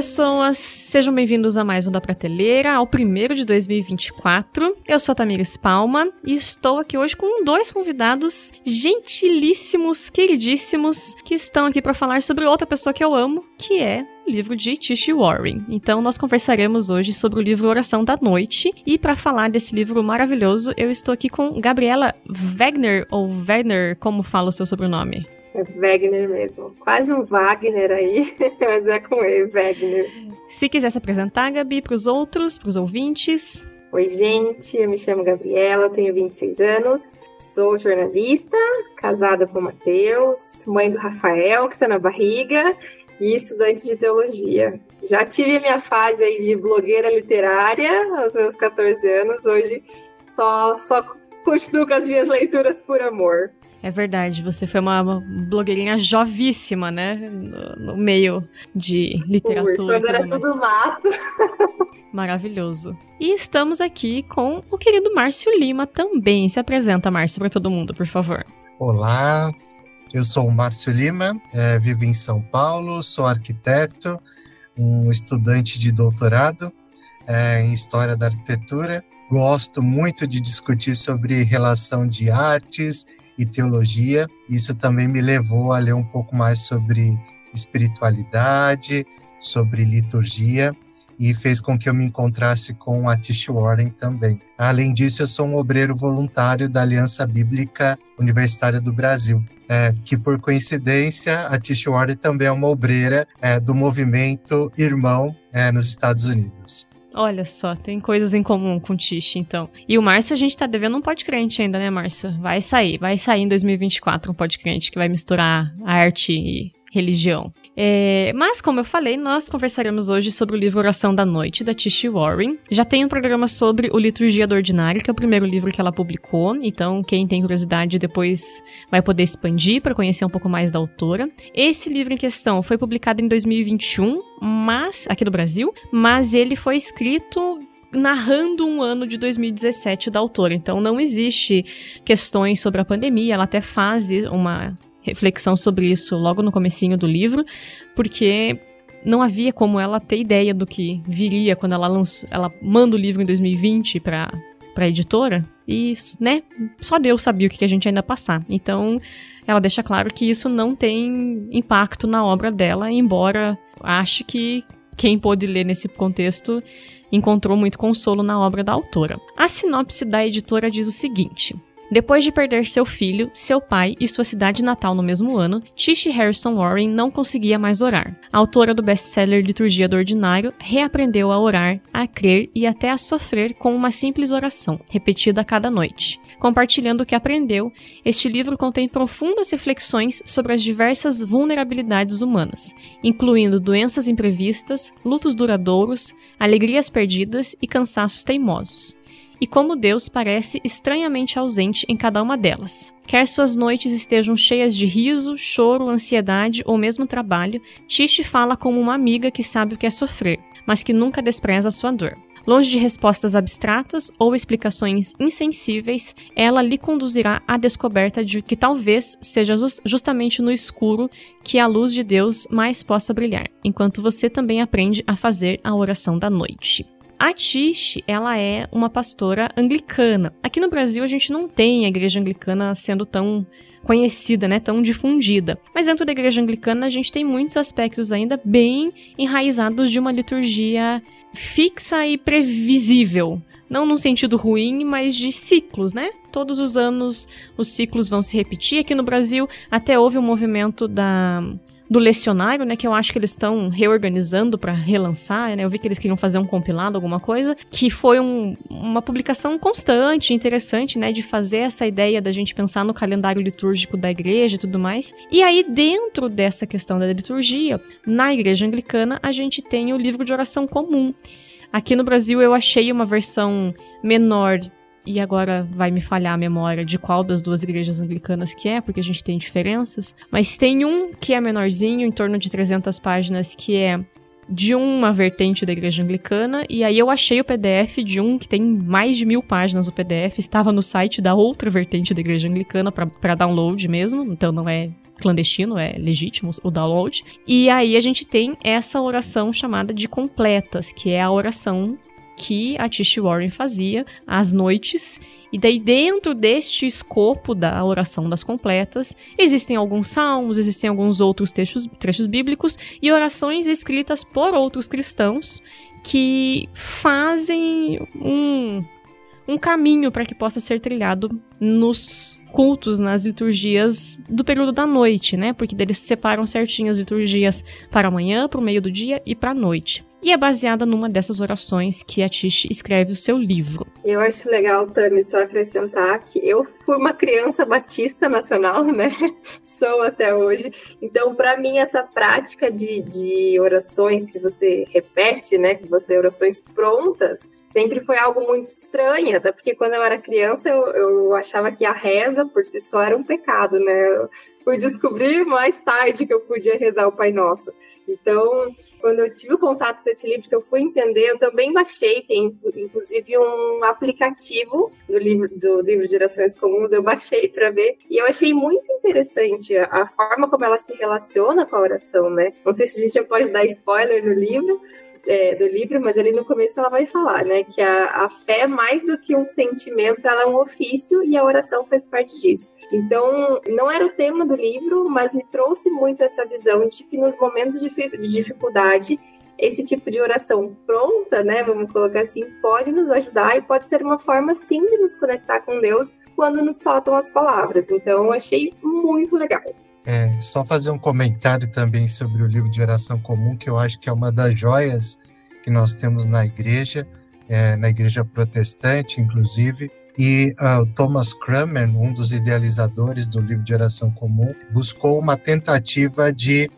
pessoas, sejam bem-vindos a mais um da Prateleira, ao primeiro de 2024. Eu sou a Tamires Palma e estou aqui hoje com dois convidados gentilíssimos, queridíssimos, que estão aqui para falar sobre outra pessoa que eu amo, que é o livro de Tish Warren. Então nós conversaremos hoje sobre o livro Oração da Noite e para falar desse livro maravilhoso, eu estou aqui com Gabriela Wegner ou Wegner, como fala o seu sobrenome? É Wagner mesmo. Quase um Wagner aí, mas é com ele, Wagner. Se quiser se apresentar, Gabi, para os outros, para os ouvintes. Oi, gente. Eu me chamo Gabriela, tenho 26 anos. Sou jornalista, casada com o Matheus, mãe do Rafael, que está na barriga, e estudante de teologia. Já tive a minha fase aí de blogueira literária aos meus 14 anos. Hoje só, só continuo com as minhas leituras por amor. É verdade, você foi uma blogueirinha jovíssima, né? No, no meio de literatura. Quando era tudo mato. Maravilhoso. E estamos aqui com o querido Márcio Lima também. Se apresenta, Márcio, para todo mundo, por favor. Olá, eu sou o Márcio Lima, é, vivo em São Paulo, sou arquiteto, um estudante de doutorado é, em História da Arquitetura. Gosto muito de discutir sobre relação de artes e teologia. Isso também me levou a ler um pouco mais sobre espiritualidade, sobre liturgia e fez com que eu me encontrasse com a Tish Warren também. Além disso, eu sou um obreiro voluntário da Aliança Bíblica Universitária do Brasil, é, que por coincidência a Tish Warren também é uma obreira é, do movimento Irmão é, nos Estados Unidos. Olha só, tem coisas em comum com o Tish, então. E o Márcio, a gente tá devendo um podcrente ainda, né, Márcio? Vai sair, vai sair em 2024 um podcrente que vai misturar arte e religião. É, mas, como eu falei, nós conversaremos hoje sobre o livro Oração da Noite, da Tish Warren. Já tem um programa sobre o Liturgia do Ordinário, que é o primeiro livro que ela publicou. Então, quem tem curiosidade depois vai poder expandir para conhecer um pouco mais da autora. Esse livro em questão foi publicado em 2021, mas aqui no Brasil, mas ele foi escrito narrando um ano de 2017 da autora. Então não existe questões sobre a pandemia, ela até faz uma reflexão sobre isso logo no comecinho do livro, porque não havia como ela ter ideia do que viria quando ela lançou, ela manda o livro em 2020 para para editora e, né, só Deus sabia o que a gente ainda passar. Então, ela deixa claro que isso não tem impacto na obra dela, embora ache que quem pôde ler nesse contexto encontrou muito consolo na obra da autora. A sinopse da editora diz o seguinte: depois de perder seu filho, seu pai e sua cidade natal no mesmo ano, Tish Harrison Warren não conseguia mais orar. A autora do best-seller Liturgia do Ordinário reaprendeu a orar, a crer e até a sofrer com uma simples oração, repetida a cada noite. Compartilhando o que aprendeu, este livro contém profundas reflexões sobre as diversas vulnerabilidades humanas, incluindo doenças imprevistas, lutos duradouros, alegrias perdidas e cansaços teimosos e como Deus parece estranhamente ausente em cada uma delas. Quer suas noites estejam cheias de riso, choro, ansiedade ou mesmo trabalho, Tish fala como uma amiga que sabe o que é sofrer, mas que nunca despreza a sua dor. Longe de respostas abstratas ou explicações insensíveis, ela lhe conduzirá à descoberta de que talvez seja justamente no escuro que a luz de Deus mais possa brilhar, enquanto você também aprende a fazer a oração da noite. A Tish, ela é uma pastora anglicana. Aqui no Brasil a gente não tem a igreja anglicana sendo tão conhecida, né, tão difundida. Mas dentro da igreja anglicana a gente tem muitos aspectos ainda bem enraizados de uma liturgia fixa e previsível. Não num sentido ruim, mas de ciclos, né? Todos os anos os ciclos vão se repetir. Aqui no Brasil até houve um movimento da do lecionário, né, que eu acho que eles estão reorganizando para relançar, né? Eu vi que eles queriam fazer um compilado, alguma coisa, que foi um, uma publicação constante, interessante, né, de fazer essa ideia da gente pensar no calendário litúrgico da igreja e tudo mais. E aí dentro dessa questão da liturgia, na igreja anglicana, a gente tem o livro de oração comum. Aqui no Brasil eu achei uma versão menor e agora vai me falhar a memória de qual das duas igrejas anglicanas que é, porque a gente tem diferenças. Mas tem um que é menorzinho, em torno de 300 páginas, que é de uma vertente da igreja anglicana, e aí eu achei o PDF de um que tem mais de mil páginas o PDF, estava no site da outra vertente da igreja anglicana para download mesmo, então não é clandestino, é legítimo o download. E aí a gente tem essa oração chamada de completas, que é a oração que a Tish Warren fazia às noites. E daí, dentro deste escopo da oração das completas, existem alguns salmos, existem alguns outros trechos, trechos bíblicos e orações escritas por outros cristãos que fazem um, um caminho para que possa ser trilhado nos cultos, nas liturgias do período da noite, né? Porque eles separam certinho as liturgias para a manhã, para o meio do dia e para a noite. E é baseada numa dessas orações que a Tish escreve o seu livro. Eu acho legal, Tami, só acrescentar que eu fui uma criança batista nacional, né? Sou até hoje. Então, para mim, essa prática de, de orações que você repete, né? Que você orações prontas, sempre foi algo muito estranho, até porque quando eu era criança eu, eu achava que a reza por si só era um pecado, né? Fui descobrir mais tarde que eu podia rezar o Pai Nosso. Então, quando eu tive o contato com esse livro, que eu fui entender, eu também baixei, tem inclusive um aplicativo do livro, do livro de orações comuns, eu baixei para ver, e eu achei muito interessante a, a forma como ela se relaciona com a oração, né? Não sei se a gente já pode dar spoiler no livro, é, do livro, mas ali no começo ela vai falar, né, que a, a fé, mais do que um sentimento, ela é um ofício e a oração faz parte disso. Então, não era o tema do livro, mas me trouxe muito essa visão de que nos momentos de, de dificuldade, esse tipo de oração pronta, né, vamos colocar assim, pode nos ajudar e pode ser uma forma, sim, de nos conectar com Deus quando nos faltam as palavras. Então, achei muito legal. É, só fazer um comentário também sobre o livro de oração comum, que eu acho que é uma das joias que nós temos na igreja, é, na igreja protestante, inclusive. E uh, Thomas Cranmer, um dos idealizadores do livro de oração comum, buscou uma tentativa de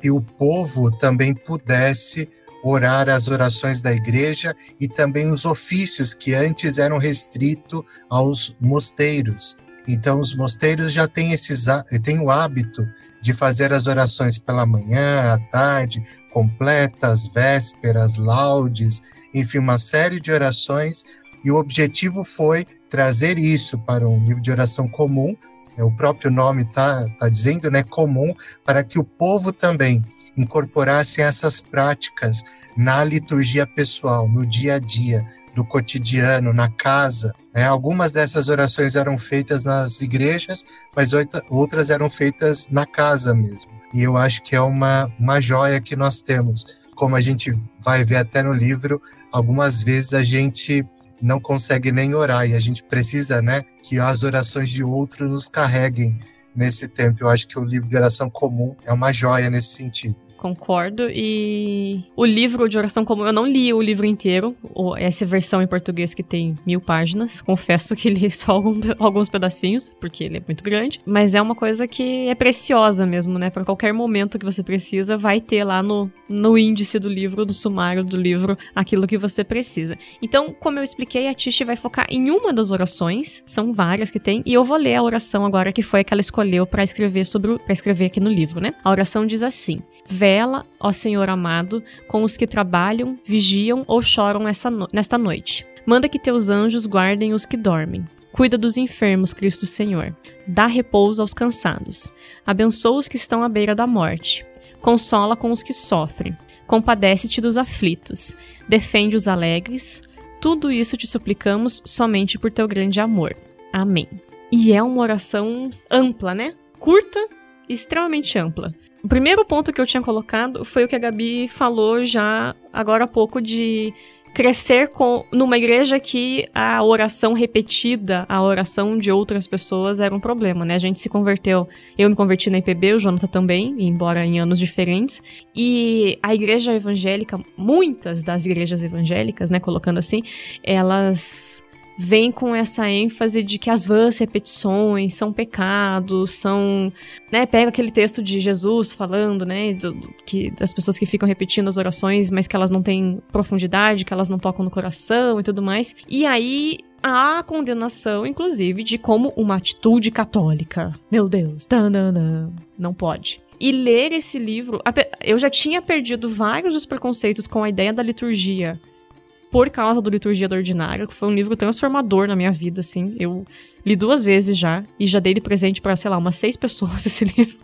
que o povo também pudesse orar as orações da igreja e também os ofícios que antes eram restritos aos mosteiros. Então, os mosteiros já têm, esses, têm o hábito de fazer as orações pela manhã, à tarde, completas, vésperas, laudes, enfim, uma série de orações. E o objetivo foi trazer isso para um livro de oração comum, é, o próprio nome está tá dizendo, né, comum, para que o povo também incorporasse essas práticas na liturgia pessoal, no dia a dia, do cotidiano, na casa. Né? Algumas dessas orações eram feitas nas igrejas, mas outras eram feitas na casa mesmo. E eu acho que é uma, uma joia que nós temos. Como a gente vai ver até no livro, algumas vezes a gente não consegue nem orar e a gente precisa, né, que as orações de outro nos carreguem nesse tempo. Eu acho que o livro de oração comum é uma joia nesse sentido. Concordo. E o livro de oração comum, eu não li o livro inteiro, essa versão em português que tem mil páginas. Confesso que li só alguns pedacinhos, porque ele é muito grande. Mas é uma coisa que é preciosa mesmo, né? Para qualquer momento que você precisa, vai ter lá no, no índice do livro, no sumário do livro, aquilo que você precisa. Então, como eu expliquei, a Tish vai focar em uma das orações, são várias que tem, e eu vou ler a oração agora que foi a que ela escolheu para escrever sobre para escrever aqui no livro, né? A oração diz assim: Vela, ó Senhor amado, com os que trabalham, vigiam ou choram no nesta noite. Manda que teus anjos guardem os que dormem. Cuida dos enfermos, Cristo Senhor. Dá repouso aos cansados. Abençoa os que estão à beira da morte. Consola com os que sofrem. Compadece-te dos aflitos. Defende os alegres. Tudo isso te suplicamos somente por teu grande amor. Amém. E é uma oração ampla, né? Curta, extremamente ampla. O primeiro ponto que eu tinha colocado foi o que a Gabi falou já agora há pouco de crescer com numa igreja que a oração repetida, a oração de outras pessoas era um problema, né? A gente se converteu, eu me converti na IPB, o Jonathan também, embora em anos diferentes, e a igreja evangélica, muitas das igrejas evangélicas, né, colocando assim, elas vem com essa ênfase de que as vãs repetições são pecados, são, né, pega aquele texto de Jesus falando, né, do, do, que das pessoas que ficam repetindo as orações, mas que elas não têm profundidade, que elas não tocam no coração e tudo mais. E aí a condenação, inclusive, de como uma atitude católica. Meu Deus, não, não pode. E ler esse livro, eu já tinha perdido vários dos preconceitos com a ideia da liturgia por causa do Liturgia do Ordinário, que foi um livro transformador na minha vida, assim. Eu li duas vezes já e já dei de presente para, sei lá, umas seis pessoas esse livro,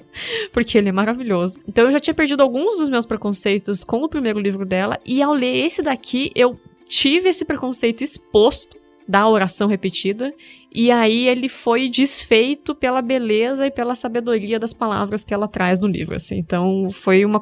porque ele é maravilhoso. Então eu já tinha perdido alguns dos meus preconceitos com o primeiro livro dela e ao ler esse daqui eu tive esse preconceito exposto da oração repetida, e aí ele foi desfeito pela beleza e pela sabedoria das palavras que ela traz no livro, assim. Então, foi uma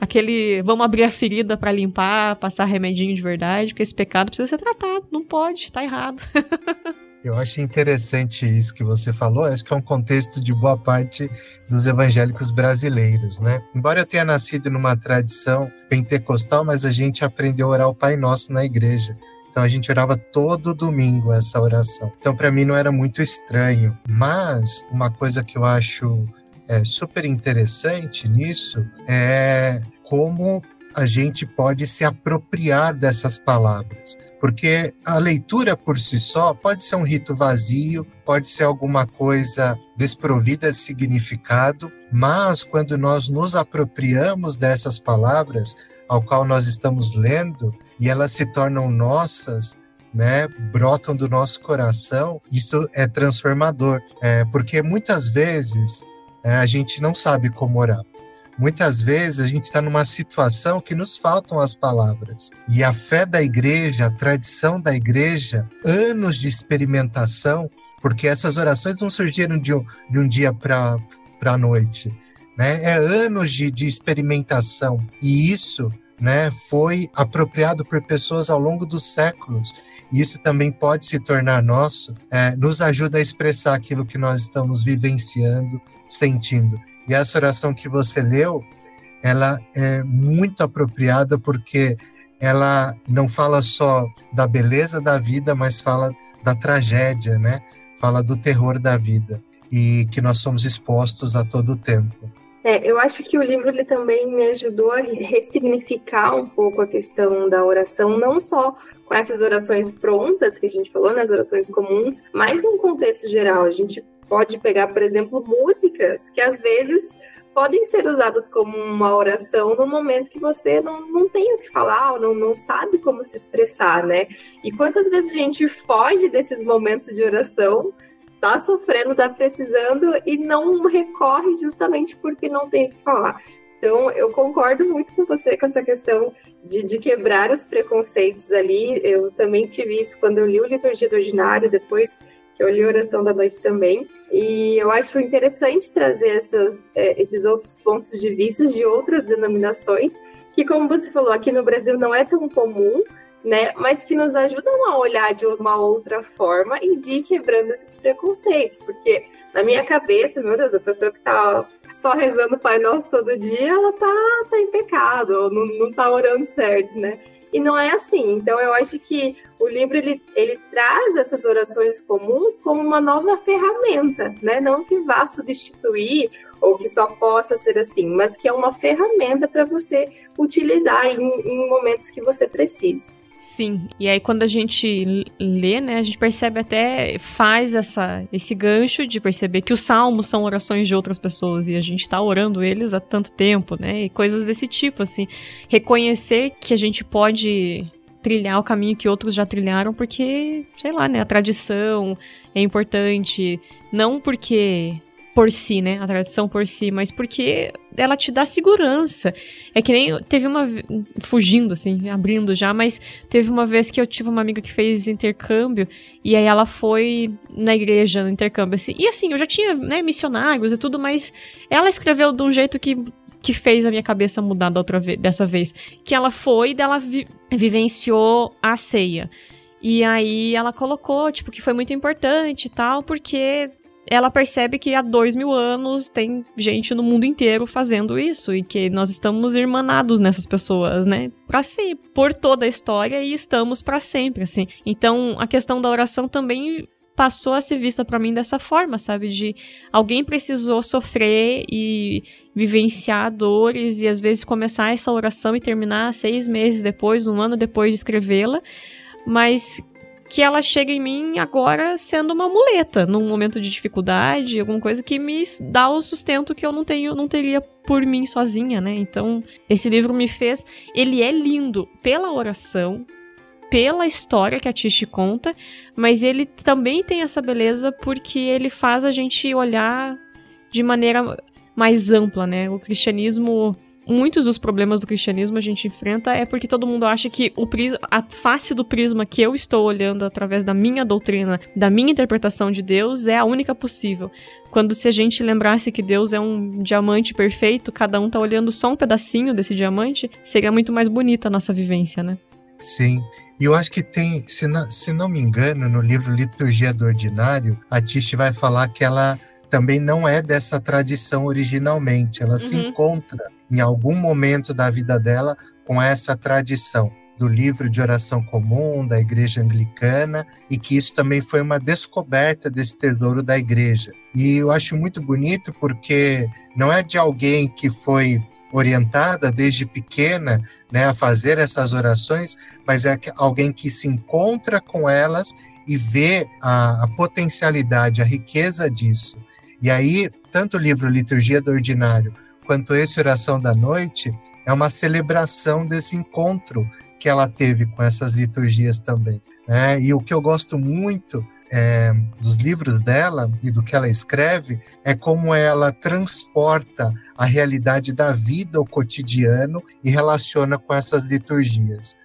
aquele vamos abrir a ferida para limpar, passar remedinho de verdade, porque esse pecado precisa ser tratado, não pode, tá errado. Eu acho interessante isso que você falou, acho que é um contexto de boa parte dos evangélicos brasileiros, né? Embora eu tenha nascido numa tradição pentecostal, mas a gente aprendeu a orar o Pai Nosso na igreja. Então a gente orava todo domingo essa oração. Então para mim não era muito estranho. Mas uma coisa que eu acho é, super interessante nisso é como a gente pode se apropriar dessas palavras. Porque a leitura por si só pode ser um rito vazio, pode ser alguma coisa desprovida de significado, mas quando nós nos apropriamos dessas palavras ao qual nós estamos lendo e elas se tornam nossas, né, brotam do nosso coração, isso é transformador, é, porque muitas vezes é, a gente não sabe como orar. Muitas vezes a gente está numa situação que nos faltam as palavras. E a fé da igreja, a tradição da igreja, anos de experimentação, porque essas orações não surgiram de um, de um dia para a noite. Né? É anos de, de experimentação. E isso né, foi apropriado por pessoas ao longo dos séculos. E isso também pode se tornar nosso, é, nos ajuda a expressar aquilo que nós estamos vivenciando, sentindo. E essa oração que você leu, ela é muito apropriada porque ela não fala só da beleza da vida, mas fala da tragédia, né? Fala do terror da vida e que nós somos expostos a todo o tempo. É, eu acho que o livro ele também me ajudou a ressignificar um pouco a questão da oração, não só com essas orações prontas que a gente falou, nas orações comuns, mas num contexto geral. A gente pode pegar, por exemplo, músicas que às vezes podem ser usadas como uma oração no momento que você não, não tem o que falar ou não, não sabe como se expressar, né? E quantas vezes a gente foge desses momentos de oração tá sofrendo, tá precisando e não recorre justamente porque não tem o que falar. Então, eu concordo muito com você com essa questão de, de, quebrar os preconceitos ali. Eu também tive isso quando eu li o Liturgia do Ordinário, depois que eu li a Oração da Noite também. E eu acho interessante trazer essas, é, esses outros pontos de vista de outras denominações, que, como você falou, aqui no Brasil não é tão comum, né? Mas que nos ajudam a olhar de uma outra forma e de ir quebrando esses preconceitos. Porque na minha cabeça, meu Deus, a pessoa que tá só rezando o Pai Nosso todo dia, ela tá, tá em pecado, não, não tá orando certo, né? E não é assim. Então, eu acho que o livro ele, ele traz essas orações comuns como uma nova ferramenta, né? Não que vá substituir ou que só possa ser assim, mas que é uma ferramenta para você utilizar em, em momentos que você precise. Sim, e aí quando a gente lê, né, a gente percebe até, faz essa, esse gancho de perceber que os salmos são orações de outras pessoas e a gente tá orando eles há tanto tempo, né, e coisas desse tipo, assim. Reconhecer que a gente pode trilhar o caminho que outros já trilharam porque, sei lá, né, a tradição é importante, não porque por si, né? A tradição por si, mas porque ela te dá segurança. É que nem teve uma fugindo assim, abrindo já, mas teve uma vez que eu tive uma amiga que fez intercâmbio e aí ela foi na igreja no intercâmbio assim. E assim, eu já tinha, né, missionários e tudo, mas ela escreveu de um jeito que que fez a minha cabeça mudar da outra vez, dessa vez, que ela foi e ela vi vivenciou a ceia. E aí ela colocou, tipo, que foi muito importante e tal, porque ela percebe que há dois mil anos tem gente no mundo inteiro fazendo isso e que nós estamos irmanados nessas pessoas, né? Para si, por toda a história e estamos para sempre, assim. Então, a questão da oração também passou a ser vista para mim dessa forma, sabe? De alguém precisou sofrer e vivenciar dores e às vezes começar essa oração e terminar seis meses depois, um ano depois de escrevê-la, mas que ela chega em mim agora sendo uma muleta, num momento de dificuldade, alguma coisa que me dá o sustento que eu não tenho, não teria por mim sozinha, né? Então, esse livro me fez, ele é lindo pela oração, pela história que a Tish conta, mas ele também tem essa beleza porque ele faz a gente olhar de maneira mais ampla, né? O cristianismo muitos dos problemas do cristianismo a gente enfrenta é porque todo mundo acha que o prisma, a face do prisma que eu estou olhando através da minha doutrina, da minha interpretação de Deus é a única possível. Quando se a gente lembrasse que Deus é um diamante perfeito, cada um tá olhando só um pedacinho desse diamante, seria muito mais bonita a nossa vivência, né? Sim, e eu acho que tem, se não, se não me engano, no livro Liturgia do Ordinário, a Tish vai falar que ela também não é dessa tradição originalmente, ela uhum. se encontra em algum momento da vida dela com essa tradição do livro de oração comum da igreja anglicana e que isso também foi uma descoberta desse tesouro da igreja. E eu acho muito bonito porque não é de alguém que foi orientada desde pequena né, a fazer essas orações, mas é alguém que se encontra com elas e vê a, a potencialidade, a riqueza disso. E aí, tanto o livro Liturgia do Ordinário quanto esse Oração da Noite é uma celebração desse encontro que ela teve com essas liturgias também. Né? E o que eu gosto muito é, dos livros dela e do que ela escreve é como ela transporta a realidade da vida, o cotidiano, e relaciona com essas liturgias,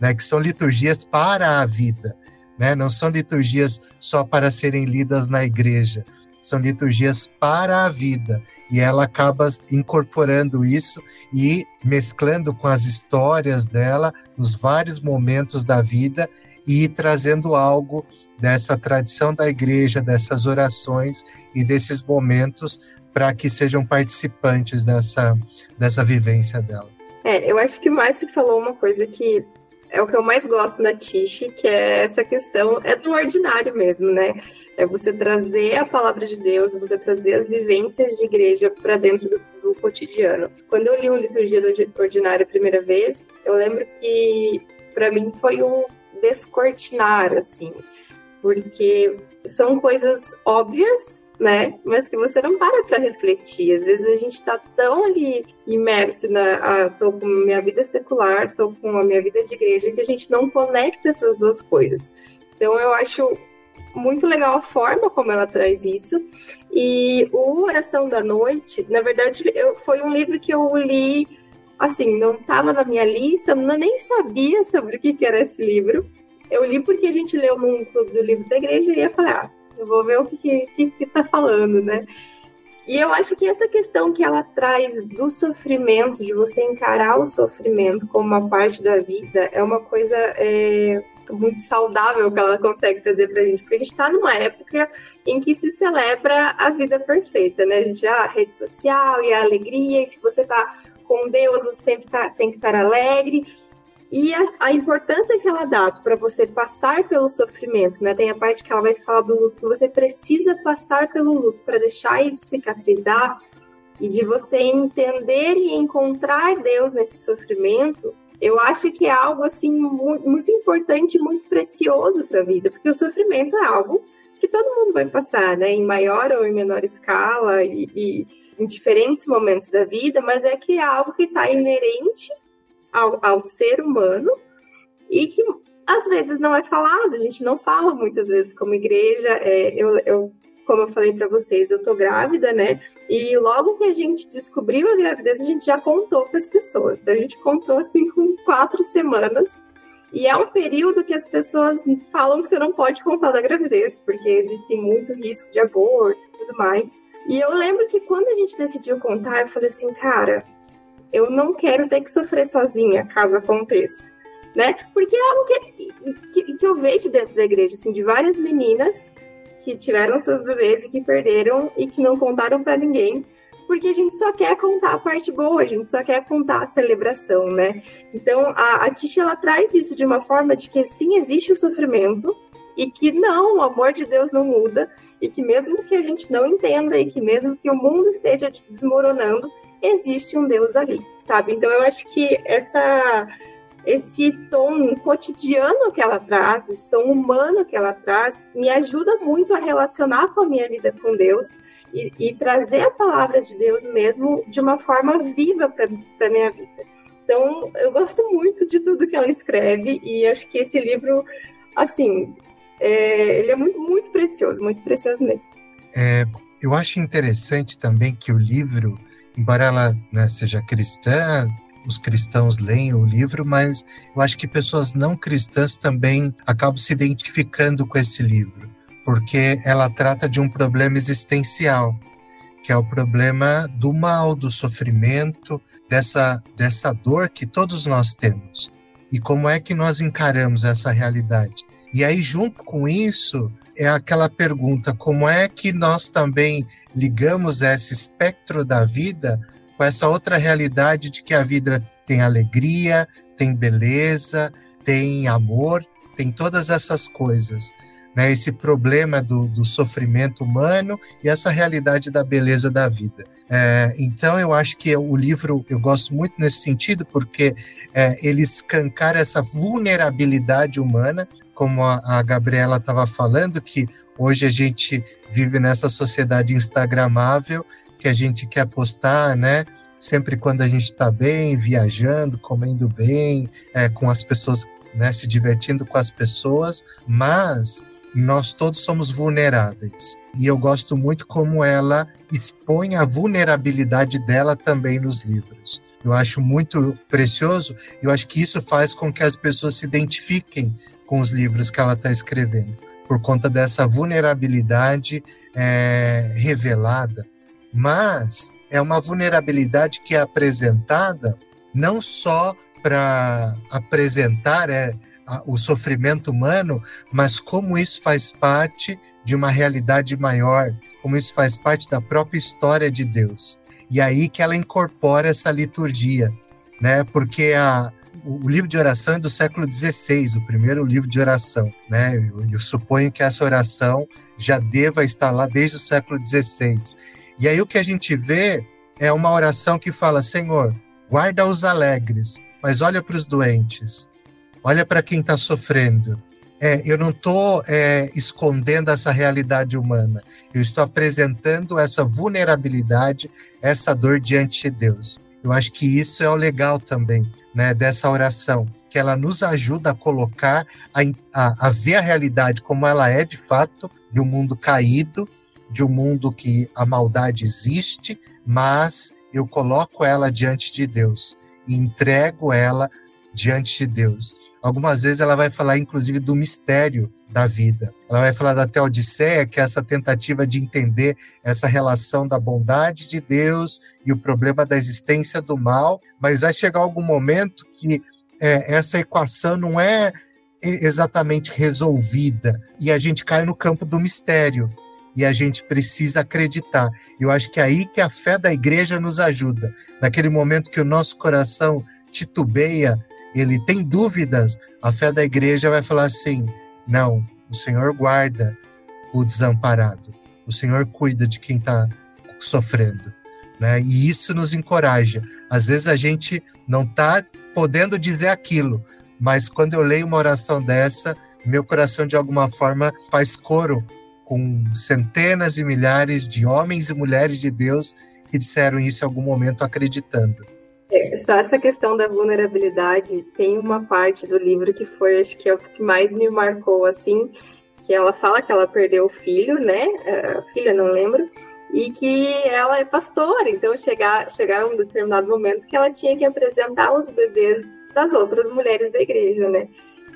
né? que são liturgias para a vida. Né? Não são liturgias só para serem lidas na igreja, são liturgias para a vida. E ela acaba incorporando isso e mesclando com as histórias dela nos vários momentos da vida e trazendo algo dessa tradição da igreja, dessas orações e desses momentos para que sejam participantes dessa, dessa vivência dela. É, eu acho que o Márcio falou uma coisa que é o que eu mais gosto da Tish, que é essa questão, é do ordinário mesmo, né? É você trazer a palavra de Deus, você trazer as vivências de igreja para dentro do, do, cotidiano. Quando eu li o Liturgia do Ordinário a primeira vez, eu lembro que para mim foi um descortinar, assim, porque são coisas óbvias, né? Mas que você não para para refletir. Às vezes a gente está tão ali imerso na, ah, tô com minha vida secular, tô com a minha vida de igreja que a gente não conecta essas duas coisas. Então eu acho muito legal a forma como ela traz isso. E o Oração da Noite, na verdade, eu, foi um livro que eu li, assim, não estava na minha lista, não, nem sabia sobre o que, que era esse livro. Eu li porque a gente leu num clube do livro da igreja e ia falar, ah, eu vou ver o que, que, que tá falando, né? E eu acho que essa questão que ela traz do sofrimento, de você encarar o sofrimento como uma parte da vida, é uma coisa é, muito saudável que ela consegue trazer para a gente, porque a gente está numa época em que se celebra a vida perfeita, né? A gente já ah, a rede social e a alegria, e se você está com Deus, você sempre tá, tem que estar alegre. E a, a importância que ela dá para você passar pelo sofrimento, né? Tem a parte que ela vai falar do luto, que você precisa passar pelo luto para deixar isso cicatrizar e de você entender e encontrar Deus nesse sofrimento eu acho que é algo assim muito importante, muito precioso para a vida, porque o sofrimento é algo que todo mundo vai passar, né, em maior ou em menor escala e, e em diferentes momentos da vida, mas é que é algo que está inerente ao, ao ser humano e que às vezes não é falado, a gente não fala muitas vezes como igreja. É, eu, eu como eu falei para vocês, eu tô grávida, né? E logo que a gente descobriu a gravidez, a gente já contou para as pessoas. Então a gente contou assim com quatro semanas. E é um período que as pessoas falam que você não pode contar da gravidez, porque existe muito risco de aborto e tudo mais. E eu lembro que quando a gente decidiu contar, eu falei assim, cara, eu não quero ter que sofrer sozinha caso aconteça. Né? Porque é algo que, que, que eu vejo dentro da igreja, assim, de várias meninas que tiveram seus bebês e que perderam e que não contaram para ninguém, porque a gente só quer contar a parte boa, a gente só quer contar a celebração, né? Então a, a Tisha ela traz isso de uma forma de que sim existe o sofrimento e que não, o amor de Deus não muda e que mesmo que a gente não entenda e que mesmo que o mundo esteja desmoronando, existe um Deus ali, sabe? Então eu acho que essa esse tom cotidiano que ela traz, esse tom humano que ela traz, me ajuda muito a relacionar com a minha vida com Deus e, e trazer a palavra de Deus mesmo de uma forma viva para a minha vida. Então, eu gosto muito de tudo que ela escreve e acho que esse livro, assim, é, ele é muito, muito precioso, muito precioso mesmo. É, eu acho interessante também que o livro, embora ela né, seja cristã, os cristãos leem o livro, mas eu acho que pessoas não cristãs também acabam se identificando com esse livro, porque ela trata de um problema existencial, que é o problema do mal, do sofrimento, dessa, dessa dor que todos nós temos. E como é que nós encaramos essa realidade? E aí, junto com isso, é aquela pergunta: como é que nós também ligamos esse espectro da vida com essa outra realidade de que a vida tem alegria, tem beleza, tem amor, tem todas essas coisas. Né, esse problema do, do, sofrimento humano e essa realidade da beleza da vida. É, então, eu acho que o livro, eu gosto muito nesse sentido, porque é, ele escancara essa vulnerabilidade humana, como a, a Gabriela estava falando, que hoje a gente vive nessa sociedade instagramável, que a gente quer postar, né? Sempre quando a gente está bem, viajando, comendo bem, é, com as pessoas, né? Se divertindo com as pessoas, mas nós todos somos vulneráveis. E eu gosto muito como ela expõe a vulnerabilidade dela também nos livros. Eu acho muito precioso, eu acho que isso faz com que as pessoas se identifiquem com os livros que ela está escrevendo, por conta dessa vulnerabilidade é, revelada mas é uma vulnerabilidade que é apresentada não só para apresentar é, a, o sofrimento humano, mas como isso faz parte de uma realidade maior, como isso faz parte da própria história de Deus. E aí que ela incorpora essa liturgia, né? Porque a, o, livro de oração é do século XVI, o primeiro livro de oração, né? Eu, eu suponho que essa oração já deva estar lá desde o século XVI. E aí o que a gente vê é uma oração que fala: Senhor, guarda os alegres, mas olha para os doentes, olha para quem está sofrendo. É, eu não estou é, escondendo essa realidade humana, eu estou apresentando essa vulnerabilidade, essa dor diante de Deus. Eu acho que isso é o legal também né, dessa oração, que ela nos ajuda a colocar, a, a, a ver a realidade como ela é de fato, de um mundo caído, de um mundo que a maldade existe, mas eu coloco ela diante de Deus e entrego ela diante de Deus. Algumas vezes ela vai falar, inclusive, do mistério da vida. Ela vai falar da Teodiceia, que é essa tentativa de entender essa relação da bondade de Deus e o problema da existência do mal, mas vai chegar algum momento que é, essa equação não é exatamente resolvida e a gente cai no campo do mistério e a gente precisa acreditar. Eu acho que é aí que a fé da igreja nos ajuda. Naquele momento que o nosso coração titubeia, ele tem dúvidas, a fé da igreja vai falar assim: não, o Senhor guarda o desamparado, o Senhor cuida de quem está sofrendo. Né? E isso nos encoraja. Às vezes a gente não está podendo dizer aquilo, mas quando eu leio uma oração dessa, meu coração de alguma forma faz coro com centenas e milhares de homens e mulheres de Deus que disseram isso em algum momento acreditando. É, só essa questão da vulnerabilidade, tem uma parte do livro que foi, acho que é o que mais me marcou, assim, que ela fala que ela perdeu o filho, né? A filha, não lembro, e que ela é pastora, então chegar, chegar um determinado momento que ela tinha que apresentar os bebês das outras mulheres da igreja, né?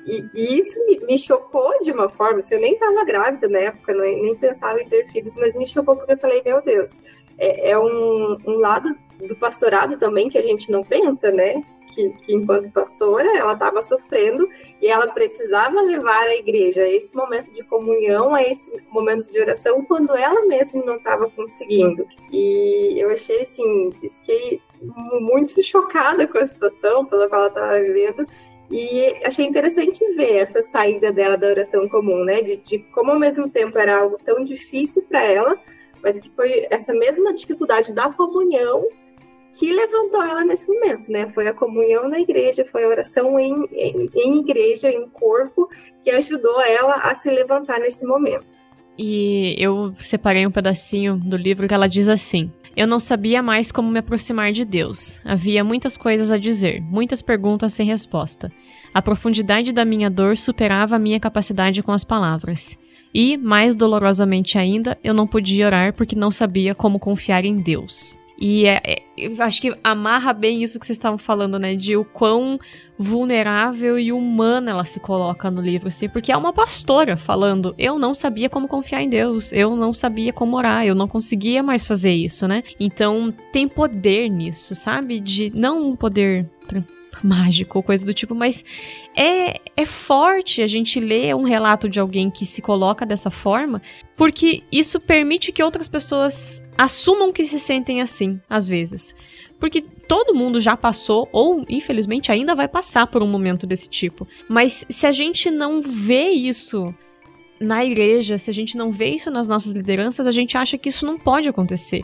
E, isso me, me, chocou de uma forma, assim, eu nem estava grávida na época, não, nem pensava em ter filhos, mas me chocou porque eu falei, meu Deus, é, é um, um, lado do pastorado também que a gente não pensa, né? Que, que enquanto pastora, ela estava sofrendo e ela precisava levar a igreja a esse momento de comunhão, a esse momento de oração, quando ela mesma não estava conseguindo. E eu achei assim, fiquei muito chocada com a situação pela qual ela estava vivendo e achei interessante ver essa saída dela da oração comum, né? De, de como ao mesmo tempo era algo tão difícil para ela, mas que foi essa mesma dificuldade da comunhão que levantou ela nesse momento, né? Foi a comunhão na igreja, foi a oração em, em, em igreja, em corpo, que ajudou ela a se levantar nesse momento. E eu separei um pedacinho do livro que ela diz assim: Eu não sabia mais como me aproximar de Deus. Havia muitas coisas a dizer, muitas perguntas sem resposta. A profundidade da minha dor superava a minha capacidade com as palavras. E, mais dolorosamente ainda, eu não podia orar porque não sabia como confiar em Deus. E é, é, eu acho que amarra bem isso que vocês estavam falando, né? De o quão vulnerável e humana ela se coloca no livro, assim, porque é uma pastora falando: eu não sabia como confiar em Deus, eu não sabia como orar, eu não conseguia mais fazer isso, né? Então tem poder nisso, sabe? De não um poder mágico ou coisa do tipo, mas é, é forte a gente ler um relato de alguém que se coloca dessa forma, porque isso permite que outras pessoas assumam que se sentem assim, às vezes. Porque todo mundo já passou, ou infelizmente ainda vai passar por um momento desse tipo. Mas se a gente não vê isso na igreja, se a gente não vê isso nas nossas lideranças, a gente acha que isso não pode acontecer.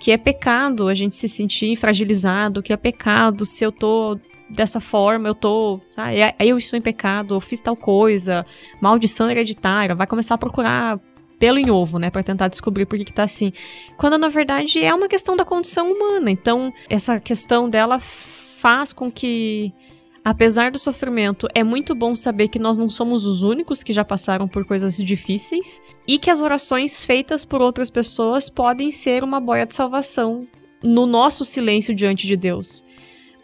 Que é pecado a gente se sentir fragilizado, que é pecado se eu tô dessa forma, eu tô. Sabe, eu estou em pecado, eu fiz tal coisa, maldição hereditária, vai começar a procurar pelo em ovo, né, para tentar descobrir por que, que tá assim. Quando na verdade é uma questão da condição humana. Então, essa questão dela faz com que apesar do sofrimento, é muito bom saber que nós não somos os únicos que já passaram por coisas difíceis e que as orações feitas por outras pessoas podem ser uma boia de salvação no nosso silêncio diante de Deus.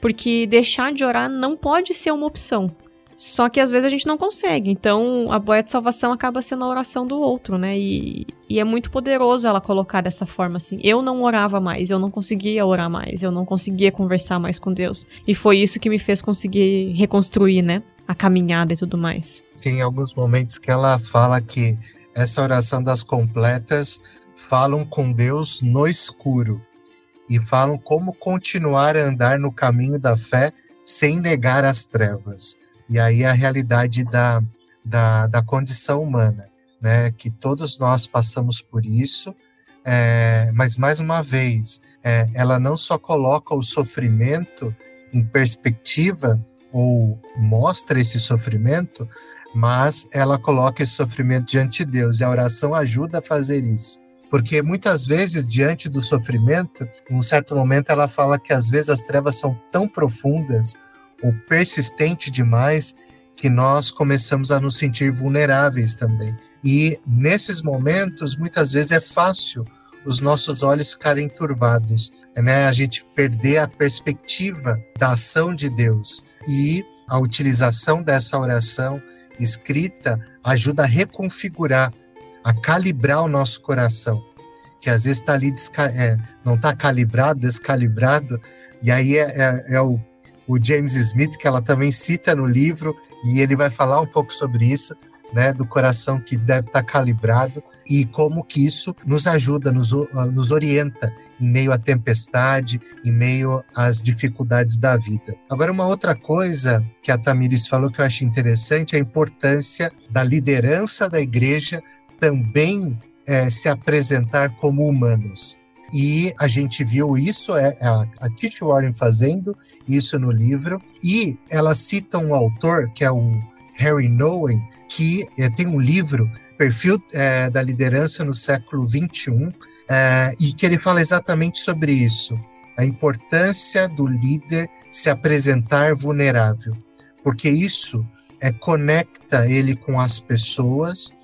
Porque deixar de orar não pode ser uma opção. Só que às vezes a gente não consegue. Então a boia de salvação acaba sendo a oração do outro, né? E, e é muito poderoso ela colocar dessa forma assim. Eu não orava mais, eu não conseguia orar mais, eu não conseguia conversar mais com Deus. E foi isso que me fez conseguir reconstruir, né? A caminhada e tudo mais. Tem alguns momentos que ela fala que essa oração das completas falam com Deus no escuro e falam como continuar a andar no caminho da fé sem negar as trevas. E aí a realidade da, da, da condição humana, né? Que todos nós passamos por isso, é, mas mais uma vez, é, ela não só coloca o sofrimento em perspectiva ou mostra esse sofrimento, mas ela coloca esse sofrimento diante de Deus e a oração ajuda a fazer isso. Porque muitas vezes, diante do sofrimento, em um certo momento ela fala que às vezes as trevas são tão profundas ou persistentes demais que nós começamos a nos sentir vulneráveis também. E nesses momentos, muitas vezes é fácil os nossos olhos ficarem turvados, né? A gente perder a perspectiva da ação de Deus e a utilização dessa oração escrita ajuda a reconfigurar a calibrar o nosso coração, que às vezes está ali, é, não está calibrado, descalibrado, e aí é, é, é o, o, James Smith, que ela também cita no livro, e ele vai falar um pouco sobre isso, né, do coração que deve estar tá calibrado, e como que isso nos ajuda, nos, nos orienta em meio à tempestade, em meio às dificuldades da vida. Agora, uma outra coisa que a Tamiris falou que eu acho interessante é a importância da liderança da igreja também é, se apresentar como humanos. E a gente viu isso, é, é a, a Tish Warren fazendo isso no livro, e ela cita um autor, que é o Harry Nowen, que é, tem um livro, Perfil é, da Liderança no Século XXI, é, e que ele fala exatamente sobre isso, a importância do líder se apresentar vulnerável, porque isso é, conecta ele com as pessoas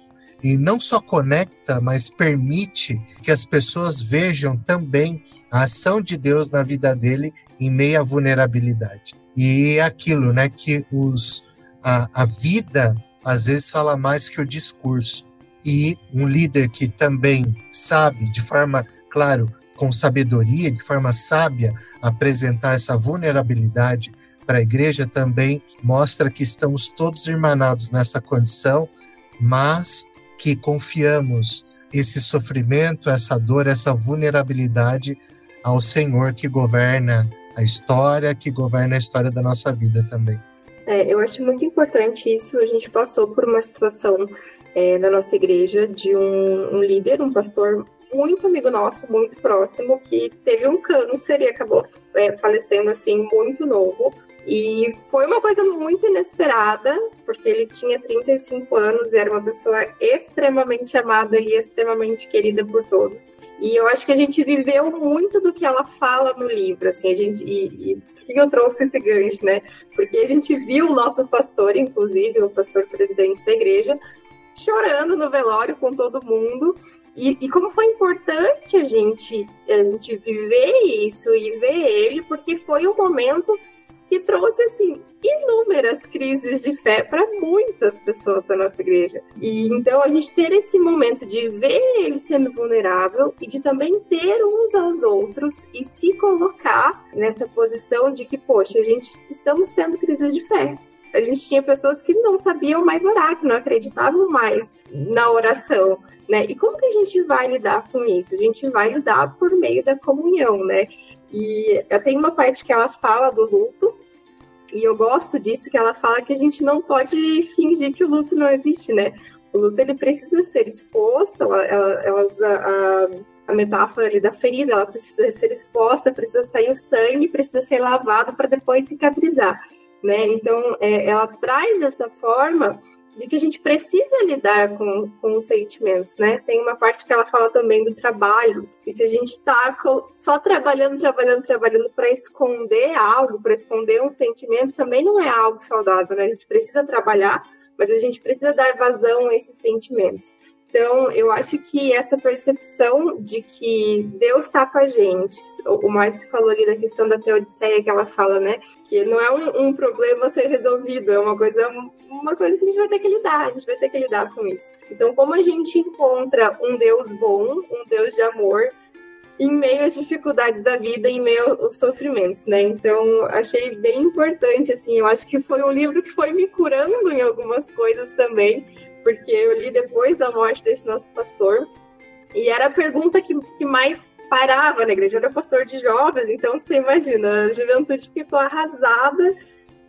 e não só conecta, mas permite que as pessoas vejam também a ação de Deus na vida dele em meio à vulnerabilidade. E é aquilo, né, que os a, a vida às vezes fala mais que o discurso. E um líder que também sabe, de forma, claro, com sabedoria, de forma sábia, apresentar essa vulnerabilidade para a igreja também mostra que estamos todos irmanados nessa condição, mas que confiamos esse sofrimento, essa dor, essa vulnerabilidade ao Senhor que governa a história, que governa a história da nossa vida também. É, eu acho muito importante isso. A gente passou por uma situação é, da nossa igreja de um, um, líder, um pastor muito amigo nosso, muito próximo, que teve um câncer e acabou é, falecendo assim muito novo. E foi uma coisa muito inesperada, porque ele tinha 35 anos e era uma pessoa extremamente amada e extremamente querida por todos. E eu acho que a gente viveu muito do que ela fala no livro, assim, a gente e, e que eu trouxe esse gancho, né? Porque a gente viu o nosso pastor, inclusive, o pastor presidente da igreja, chorando no velório com todo mundo. E, e, como foi importante a gente, a gente viver isso e ver ele, porque foi um momento que trouxe assim inúmeras crises de fé para muitas pessoas da nossa igreja. E então a gente ter esse momento de ver ele sendo vulnerável e de também ter uns aos outros e se colocar nessa posição de que, poxa, a gente estamos tendo crises de fé. A gente tinha pessoas que não sabiam mais orar, que não acreditavam mais na oração, né? E como que a gente vai lidar com isso? A gente vai lidar por meio da comunhão, né? E tem uma parte que ela fala do luto, e eu gosto disso, que ela fala que a gente não pode fingir que o luto não existe, né? O luto ele precisa ser exposto, ela, ela, ela usa a, a metáfora ali da ferida, ela precisa ser exposta, precisa sair o sangue, precisa ser lavado para depois cicatrizar, né? Então, é, ela traz essa forma de que a gente precisa lidar com, com os sentimentos, né? Tem uma parte que ela fala também do trabalho, e se a gente está só trabalhando, trabalhando, trabalhando para esconder algo, para esconder um sentimento, também não é algo saudável, né? A gente precisa trabalhar, mas a gente precisa dar vazão a esses sentimentos. Então, eu acho que essa percepção de que Deus está com a gente, o Márcio falou ali da questão da teodiceia que ela fala, né? Que não é um, um, problema a ser resolvido, é uma coisa, uma coisa que a gente vai ter que lidar, a gente vai ter que lidar com isso. Então, como a gente encontra um Deus bom, um Deus de amor, em meio às dificuldades da vida, em meio aos sofrimentos, né? Então, achei bem importante, assim, eu acho que foi um livro que foi me curando em algumas coisas também, porque eu li depois da morte desse nosso pastor, e era a pergunta que, que mais parava na igreja. Eu era pastor de jovens, então você imagina, a juventude ficou arrasada.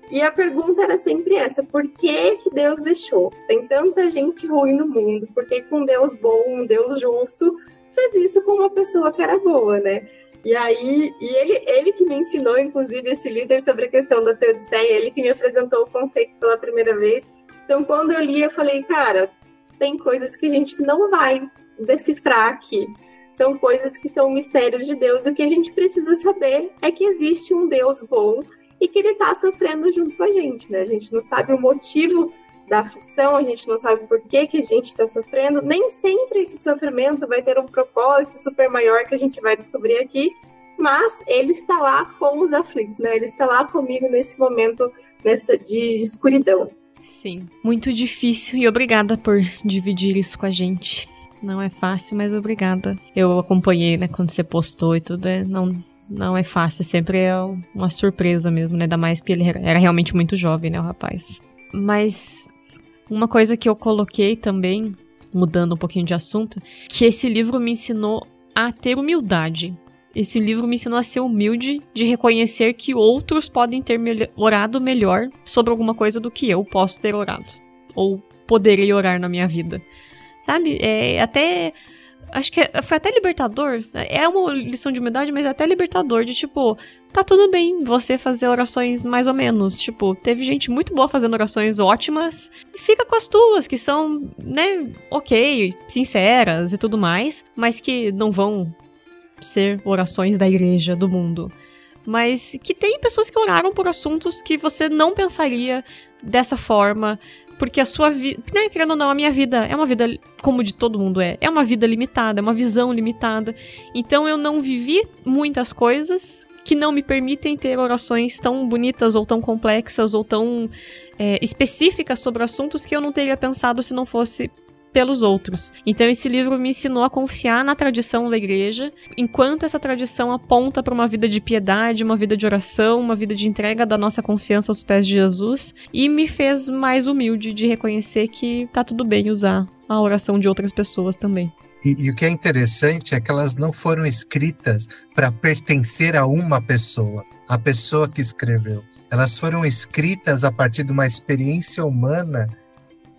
E a pergunta era sempre essa: por que, que Deus deixou? Tem tanta gente ruim no mundo, por que, que um Deus bom, um Deus justo, fez isso com uma pessoa que era boa, né? E aí, e ele, ele que me ensinou, inclusive, esse líder sobre a questão da teodiceia, ele que me apresentou o conceito pela primeira vez. Então, quando eu li, eu falei, cara, tem coisas que a gente não vai decifrar aqui. São coisas que são mistérios de Deus. O que a gente precisa saber é que existe um Deus bom e que ele está sofrendo junto com a gente, né? A gente não sabe o motivo da aflição, a gente não sabe por que, que a gente está sofrendo. Nem sempre esse sofrimento vai ter um propósito super maior que a gente vai descobrir aqui, mas ele está lá com os aflitos, né? Ele está lá comigo nesse momento nessa, de escuridão. Sim, muito difícil e obrigada por dividir isso com a gente. Não é fácil, mas obrigada. Eu acompanhei, né, quando você postou e tudo, é, não, não é fácil, sempre é uma surpresa mesmo, né, ainda mais porque ele era realmente muito jovem, né, o rapaz. Mas uma coisa que eu coloquei também, mudando um pouquinho de assunto, que esse livro me ensinou a ter humildade. Esse livro me ensinou a ser humilde, de reconhecer que outros podem ter orado melhor sobre alguma coisa do que eu posso ter orado. Ou poderia orar na minha vida. Sabe? É até. Acho que foi até libertador. É uma lição de humildade, mas é até libertador. De tipo, tá tudo bem você fazer orações mais ou menos. Tipo, teve gente muito boa fazendo orações ótimas. E fica com as tuas, que são, né, ok, sinceras e tudo mais, mas que não vão ser orações da igreja, do mundo. Mas que tem pessoas que oraram por assuntos que você não pensaria dessa forma, porque a sua vida, né, querendo ou não, a minha vida é uma vida como de todo mundo é, é uma vida limitada, é uma visão limitada. Então eu não vivi muitas coisas que não me permitem ter orações tão bonitas ou tão complexas ou tão é, específicas sobre assuntos que eu não teria pensado se não fosse pelos outros. Então esse livro me ensinou a confiar na tradição da igreja, enquanto essa tradição aponta para uma vida de piedade, uma vida de oração, uma vida de entrega da nossa confiança aos pés de Jesus, e me fez mais humilde de reconhecer que tá tudo bem usar a oração de outras pessoas também. E, e, o que é interessante é que elas não foram escritas para pertencer a uma pessoa, a pessoa que escreveu. Elas foram escritas a partir de uma experiência humana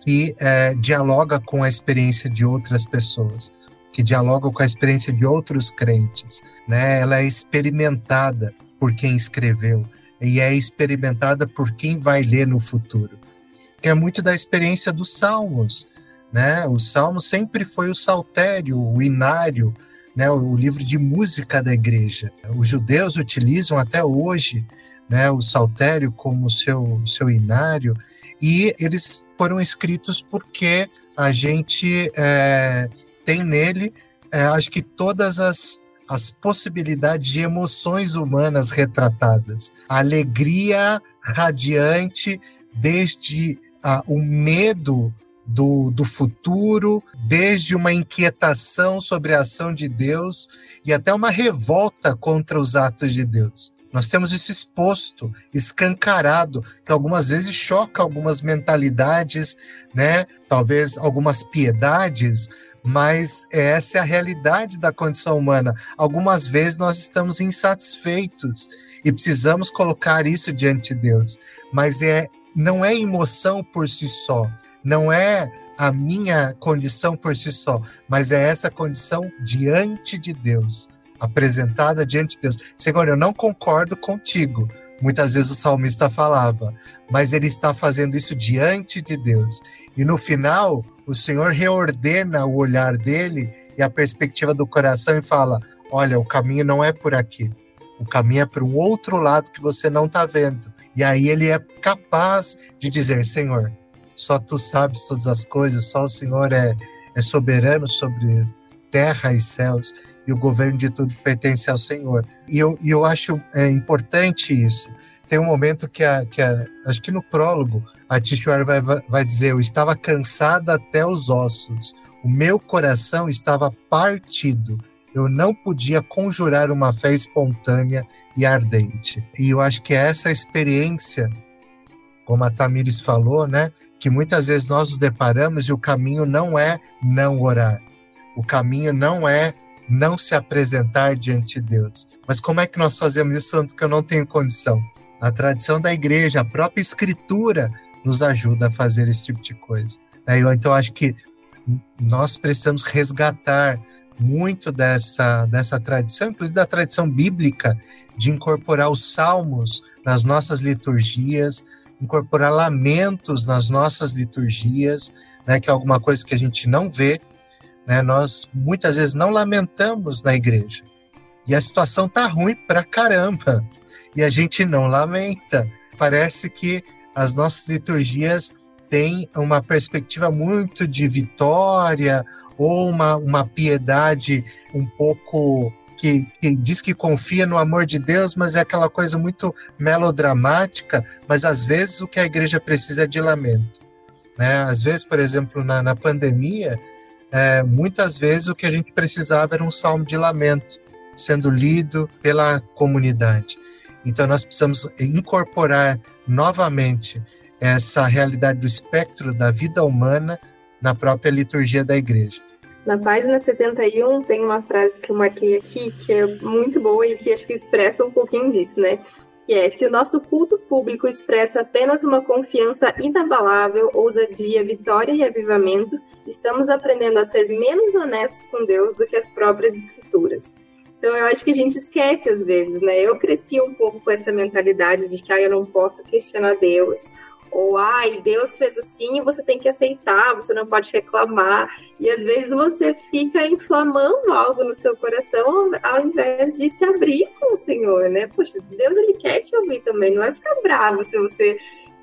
que é, dialoga com a experiência de outras pessoas, que dialoga com a experiência de outros crentes, né? Ela é experimentada por quem escreveu. e é experimentada por quem vai ler no futuro. É muito da experiência dos salmos, né? O salmo sempre foi o saltério, o inário, né? O livro de música da igreja. Os judeus utilizam até hoje, né? O saltério como seu seu inário e eles foram escritos porque a gente é, tem nele, é, acho que todas as as possibilidades de emoções humanas retratadas. Alegria radiante, desde o medo do, do futuro, desde uma inquietação sobre a ação de Deus e até uma revolta contra os atos de Deus. Nós temos isso exposto, escancarado, que algumas vezes choca algumas mentalidades, né? Talvez algumas piedades, mas essa é a realidade da condição humana. Algumas vezes nós estamos insatisfeitos e precisamos colocar isso diante de Deus, mas é não é emoção por si só, não é a minha condição por si só, mas é essa condição diante de Deus, apresentada diante de Deus. Senhor, eu não concordo contigo. Muitas vezes o salmista falava, mas ele está fazendo isso diante de Deus. E no final, o Senhor reordena o olhar dele e a perspectiva do coração e fala: Olha, o caminho não é por aqui. O caminho é para um outro lado que você não está vendo. E aí ele é capaz de dizer: Senhor, só tu sabes todas as coisas, só o Senhor é, é soberano sobre terra e céus, e o governo de tudo pertence ao Senhor. E eu, e eu acho é, importante isso. Tem um momento que, a, que a, acho que no prólogo, a Tishuar vai, vai dizer: Eu estava cansada até os ossos, o meu coração estava partido. Eu não podia conjurar uma fé espontânea e ardente. E eu acho que é essa experiência, como a Tamires falou, né, que muitas vezes nós nos deparamos e o caminho não é não orar. O caminho não é não se apresentar diante de Deus. Mas como é que nós fazemos isso tanto que eu não tenho condição? A tradição da igreja, a própria escritura nos ajuda a fazer esse tipo de coisa. Né? Então, acho que nós precisamos resgatar muito dessa, dessa tradição, inclusive da tradição bíblica, de incorporar os salmos nas nossas liturgias, incorporar lamentos nas nossas liturgias, né, que é alguma coisa que a gente não vê. Né, nós muitas vezes não lamentamos na igreja. E a situação tá ruim pra caramba. E a gente não lamenta. Parece que as nossas liturgias têm uma perspectiva muito de vitória ou uma, uma piedade um pouco que, que, diz que confia no amor de Deus, mas é aquela coisa muito melodramática. Mas às vezes o que a igreja precisa é de lamento. Né? Às vezes, por exemplo, na, na pandemia, é, muitas vezes o que a gente precisava era um salmo de lamento sendo lido pela comunidade. Então, nós precisamos incorporar novamente essa realidade do espectro da vida humana na própria liturgia da igreja. Na página 71 tem uma frase que eu marquei aqui que é muito boa e que acho que expressa um pouquinho disso, né? Que é: se o nosso culto público expressa apenas uma confiança inabalável, ousadia, vitória e avivamento, estamos aprendendo a ser menos honestos com Deus do que as próprias escrituras. Então eu acho que a gente esquece às vezes, né? Eu cresci um pouco com essa mentalidade de que ah, eu não posso questionar Deus, ou ai, Deus fez assim e você tem que aceitar, você não pode reclamar. E às vezes você fica inflamando algo no seu coração ao invés de se abrir com o Senhor, né? Poxa, Deus ele quer te ouvir também, não é ficar bravo se você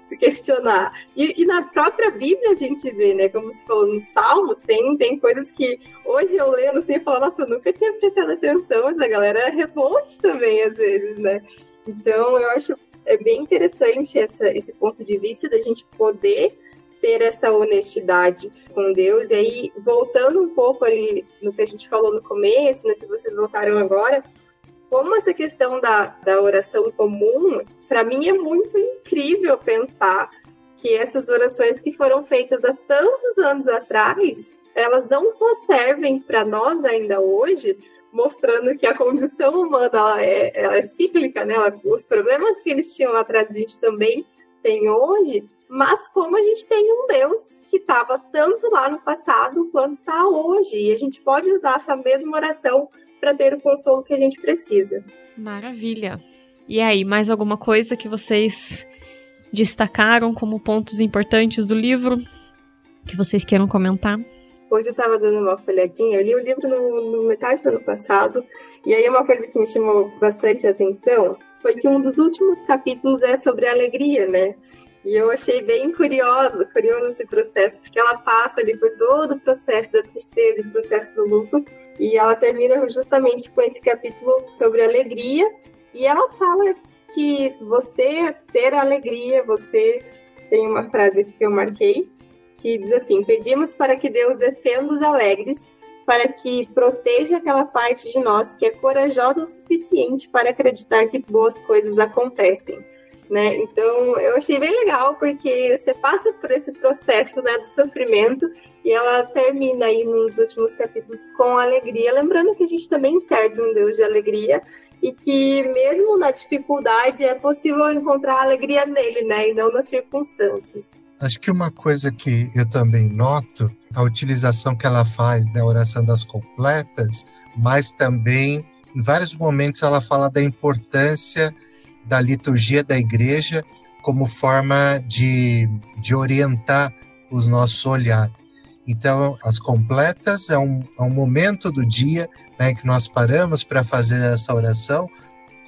se questionar. E, e, na própria Bíblia a gente vê, né? Como se falou nos Salmos, tem, tem coisas que hoje eu lendo assim e falo, nossa, eu nunca tinha prestado atenção, mas a galera revolta também às vezes, né? Então eu acho é bem interessante essa, esse ponto de vista da gente poder ter essa honestidade com Deus. E aí, voltando um pouco ali no que a gente falou no começo, no que vocês voltaram agora, como essa questão da, da oração comum, para mim é muito incrível pensar que essas orações que foram feitas há tantos anos atrás, elas não só servem para nós ainda hoje, mostrando que a condição humana ela é, ela é cíclica, né? os problemas que eles tinham lá atrás a gente também tem hoje, mas como a gente tem um Deus que estava tanto lá no passado quanto está hoje, e a gente pode usar essa mesma oração para ter o consolo que a gente precisa. Maravilha. E aí, mais alguma coisa que vocês destacaram como pontos importantes do livro que vocês queiram comentar? Hoje eu estava dando uma folhadinha, eu li o livro no, no, metade do ano passado, e aí uma coisa que me chamou bastante atenção foi que um dos últimos capítulos é sobre alegria, né? E eu achei bem curioso, curioso esse processo, porque ela passa ali por todo o processo da tristeza e processo do luto, e ela termina justamente com esse capítulo sobre alegria, e ela fala que você ter alegria, você tem uma frase que eu marquei, que diz assim: Pedimos para que Deus defenda os alegres, para que proteja aquela parte de nós que é corajosa o suficiente para acreditar que boas coisas acontecem. Né? Então, eu achei bem legal, porque você passa por esse processo né, do sofrimento e ela termina aí nos últimos capítulos com alegria, lembrando que a gente também serve um Deus de alegria e que mesmo na dificuldade é possível encontrar alegria nele, né, e não nas circunstâncias. Acho que uma coisa que eu também noto, a utilização que ela faz da oração das completas, mas também em vários momentos ela fala da importância da liturgia da igreja como forma de, de orientar os nossos olhar. Então, as completas é um, é um momento do dia né, que nós paramos para fazer essa oração,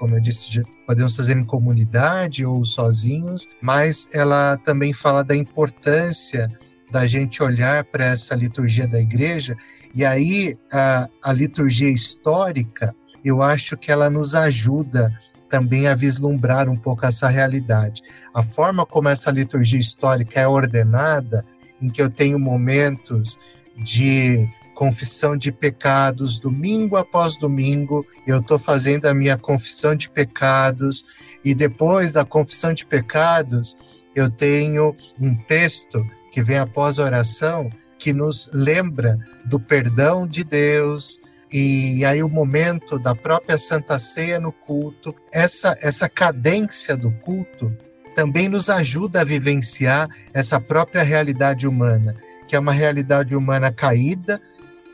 como eu disse, podemos fazer em comunidade ou sozinhos, mas ela também fala da importância da gente olhar para essa liturgia da igreja, e aí a, a liturgia histórica, eu acho que ela nos ajuda também a vislumbrar um pouco essa realidade. A forma como essa liturgia histórica é ordenada, em que eu tenho momentos de confissão de pecados, domingo após domingo, eu estou fazendo a minha confissão de pecados, e depois da confissão de pecados, eu tenho um texto que vem após a oração que nos lembra do perdão de Deus, e aí o momento da própria Santa Ceia no culto, essa, essa cadência do culto também nos ajuda a vivenciar essa própria realidade humana, que é uma realidade humana caída,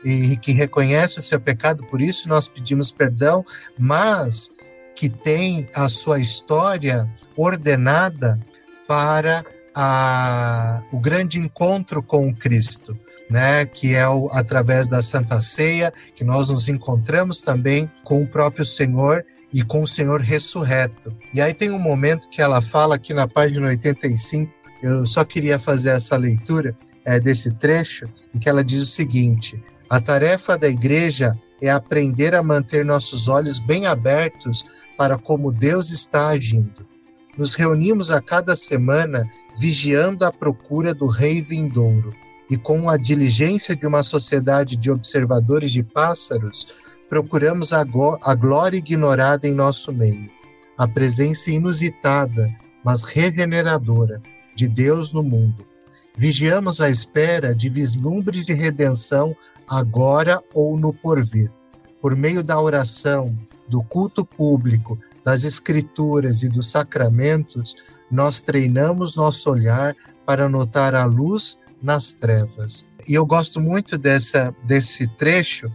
e que reconhece o seu pecado, por isso nós pedimos perdão, mas que tem a sua história ordenada para a, o grande encontro com Cristo, né, que é o, através da Santa Ceia, que nós nos encontramos também com o próprio Senhor e com o Senhor ressurreto. E aí tem um momento que ela fala aqui na página 85, eu só queria fazer essa leitura é, desse trecho, e que ela diz o seguinte: a tarefa da igreja é aprender a manter nossos olhos bem abertos para como Deus está agindo. Nos reunimos a cada semana vigiando a procura do Rei vindouro. E, com a diligência de uma sociedade de observadores de pássaros, procuramos a, a glória ignorada em nosso meio, a presença inusitada, mas regeneradora, de Deus no mundo Vigiamos à espera de vislumbre de redenção agora ou no porvir. Por meio da oração, do culto público, das escrituras e dos sacramentos, nós treinamos nosso olhar para notar a luz nas trevas. E eu gosto muito dessa, desse trecho,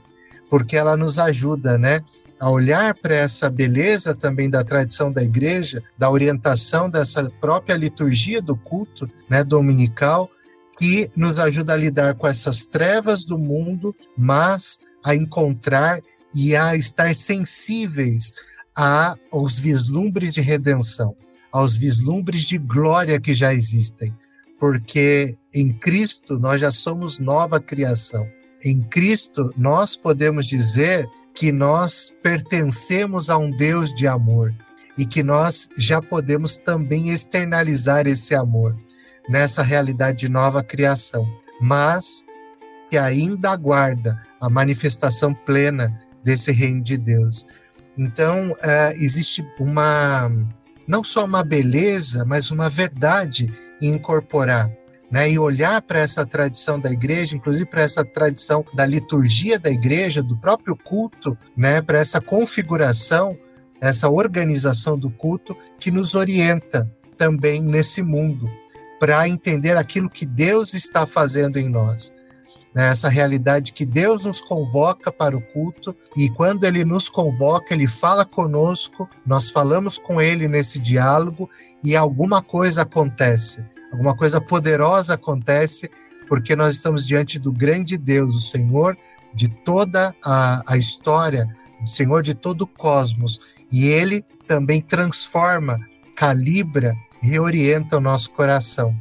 porque ela nos ajuda, né? A olhar para essa beleza também da tradição da igreja, da orientação dessa própria liturgia do culto né, dominical, que nos ajuda a lidar com essas trevas do mundo, mas a encontrar e a estar sensíveis a, aos vislumbres de redenção, aos vislumbres de glória que já existem, porque em Cristo nós já somos nova criação. Em Cristo nós podemos dizer que nós pertencemos a um Deus de amor e que nós já podemos também externalizar esse amor nessa realidade de nova criação, mas que ainda aguarda a manifestação plena desse reino de Deus. Então, é, existe uma, não só uma beleza, mas uma verdade em incorporar né, e olhar para essa tradição da igreja, inclusive para essa tradição da liturgia da igreja, do próprio culto, né, para essa configuração, essa organização do culto que nos orienta também nesse mundo, para entender aquilo que Deus está fazendo em nós. né, essa realidade que Deus nos convoca para o culto e quando Ele nos convoca, Ele fala conosco, nós falamos com Ele nesse diálogo e alguma coisa acontece, alguma coisa poderosa acontece, porque nós estamos diante do grande Deus, o Senhor de toda a, a história, o Senhor de todo o cosmos, e Ele também transforma, calibra, reorienta o nosso coração.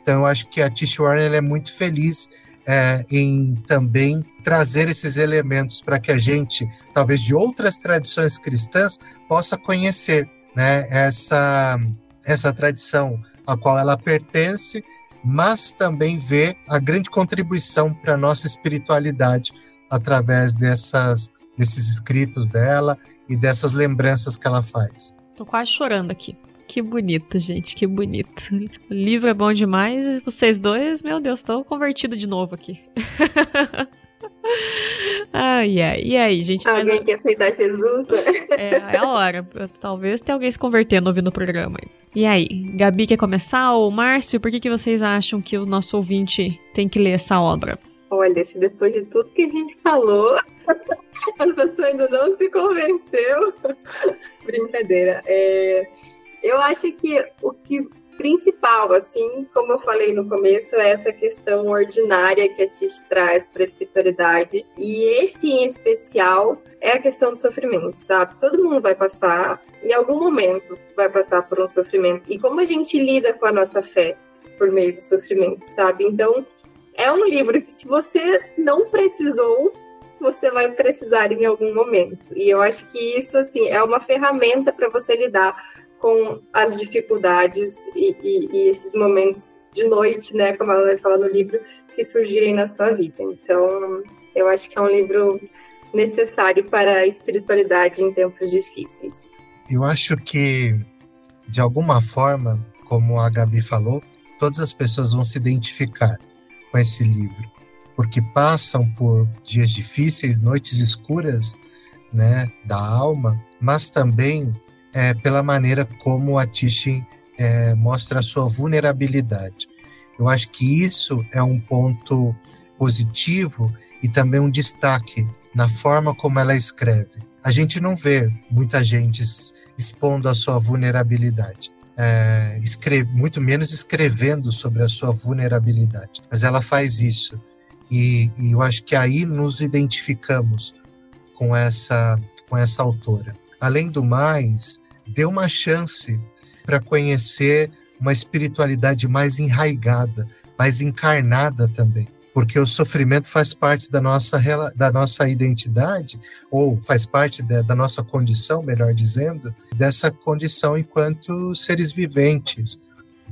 Então, eu acho que a Tish Warren é muito feliz é, em também trazer esses elementos para que a gente, talvez de outras tradições cristãs, possa conhecer né, essa, essa tradição a qual ela pertence, mas também ver a grande contribuição para a nossa espiritualidade através dessas, desses escritos dela e dessas lembranças que ela faz. Tô quase chorando aqui. Que bonito, gente, que bonito. O livro é bom demais vocês dois, meu Deus, tô convertido de novo aqui. ai, ai, e aí, gente? Alguém quer aceitar Jesus? É, é a hora. Talvez tenha alguém se convertendo ouvindo o programa. E aí, Gabi quer começar? Ou Márcio, por que, que vocês acham que o nosso ouvinte tem que ler essa obra? Olha, se depois de tudo que a gente falou, a pessoa ainda não se convenceu. Brincadeira. É, eu acho que o que principal, assim, como eu falei no começo, é essa questão ordinária que a Tish traz para a espiritualidade. E esse em especial é a questão do sofrimento, sabe? Todo mundo vai passar, em algum momento, vai passar por um sofrimento. E como a gente lida com a nossa fé por meio do sofrimento, sabe? Então, é um livro que, se você não precisou, você vai precisar em algum momento. E eu acho que isso, assim, é uma ferramenta para você lidar com as dificuldades e, e, e, esses momentos de noite, né, como ela vai falar no livro, que surgirem na sua vida. Então, eu acho que é um livro necessário para a espiritualidade em tempos difíceis. Eu acho que, de alguma forma, como a Gabi falou, todas as pessoas vão se identificar com esse livro, porque passam por dias difíceis, noites escuras, né, da alma, mas também é, pela maneira como a Tishin é, mostra a sua vulnerabilidade. Eu acho que isso é um ponto positivo e também um destaque na forma como ela escreve. A gente não vê muita gente expondo a sua vulnerabilidade. É, escreve, muito menos escrevendo sobre a sua vulnerabilidade. Mas ela faz isso. E, e eu acho que aí nos identificamos com essa, com essa autora. Além do mais, dê uma chance para conhecer uma espiritualidade mais enraigada, mais encarnada também. Porque o sofrimento faz parte da nossa, da nossa identidade, ou faz parte da, da nossa condição, melhor dizendo, dessa condição enquanto seres viventes,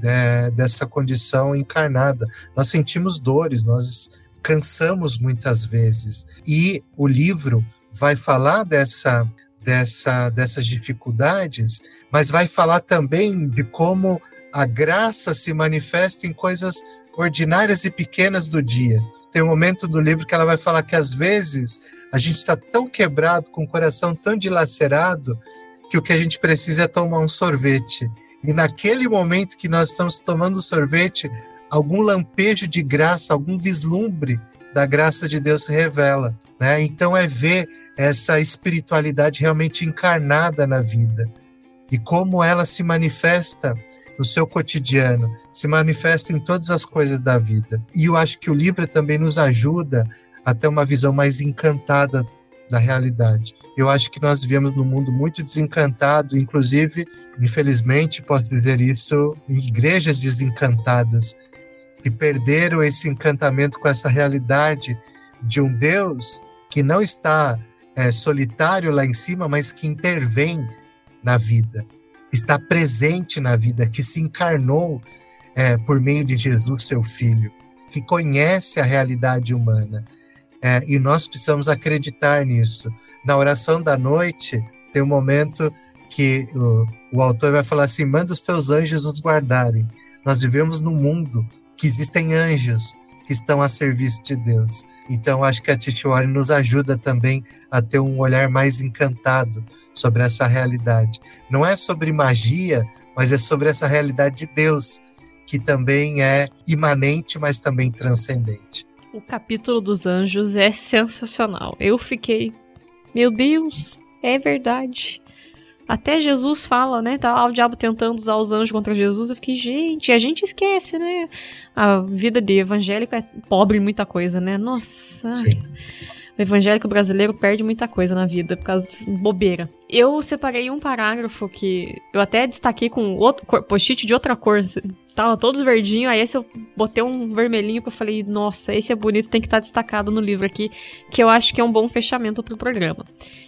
né, dessa condição encarnada. Nós sentimos dores, nós cansamos muitas vezes. E o livro vai falar dessa dessa, dessas dificuldades, mas vai falar também de como a graça se manifesta em coisas ordinárias e pequenas do dia. Tem um momento do livro que ela vai falar que às vezes a gente está tão quebrado, com o coração tão dilacerado, que o que a gente precisa é tomar um sorvete. E naquele momento que nós estamos tomando sorvete, algum lampejo de graça, algum vislumbre da graça de Deus se revela. Né? Então é ver essa espiritualidade realmente encarnada na vida e como ela se manifesta no seu cotidiano, se manifesta em todas as coisas da vida. E eu acho que o livro também nos ajuda a ter uma visão mais encantada da realidade. Eu acho que nós vivemos num mundo muito desencantado, inclusive, infelizmente, posso dizer isso, igrejas desencantadas, que perderam esse encantamento com essa realidade de um Deus que não está é, solitário lá em cima, mas que intervém na vida, está presente na vida, que se encarnou é, por meio de Jesus, seu Filho, que conhece a realidade humana. É, e nós precisamos acreditar nisso. Na oração da noite, tem um momento que o, o autor vai falar assim: manda os teus anjos nos guardarem. Nós vivemos num mundo que existem anjos, estão a serviço de Deus. Então, acho que a Tishuari nos ajuda também a ter um olhar mais encantado sobre essa realidade. Não é sobre magia, mas é sobre essa realidade de Deus, que também é imanente, mas também transcendente. O capítulo dos anjos é sensacional. Eu fiquei, meu Deus, é verdade. Até Jesus fala, né? Tá lá o diabo tentando usar os anjos contra Jesus. Eu fiquei, gente, a gente esquece, né? A vida de evangélico é pobre em muita coisa, né? Nossa. Sim. O evangélico brasileiro perde muita coisa na vida por causa de bobeira. Eu separei um parágrafo que eu até destaquei com outro post-it de outra cor. Tava todos verdinhos, aí esse eu botei um vermelhinho que eu falei, nossa, esse é bonito, tem que estar tá destacado no livro aqui, que eu acho que é um bom fechamento pro programa.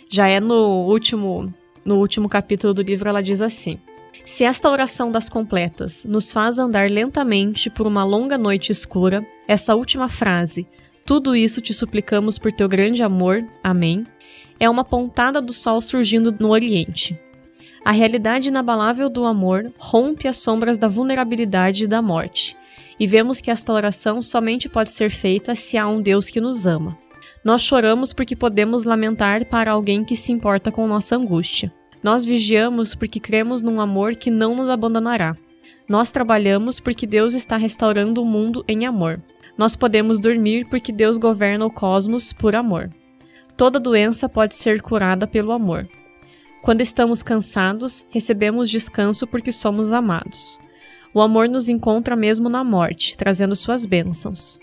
Já é no último no último capítulo do livro, ela diz assim: Se esta oração das completas nos faz andar lentamente por uma longa noite escura, essa última frase, tudo isso te suplicamos por teu grande amor, amém, é uma pontada do sol surgindo no Oriente. A realidade inabalável do amor rompe as sombras da vulnerabilidade e da morte, e vemos que esta oração somente pode ser feita se há um Deus que nos ama. Nós choramos porque podemos lamentar para alguém que se importa com nossa angústia. Nós vigiamos porque cremos num amor que não nos abandonará. Nós trabalhamos porque Deus está restaurando o mundo em amor. Nós podemos dormir porque Deus governa o cosmos por amor. Toda doença pode ser curada pelo amor. Quando estamos cansados, recebemos descanso porque somos amados. O amor nos encontra mesmo na morte, trazendo suas bênçãos.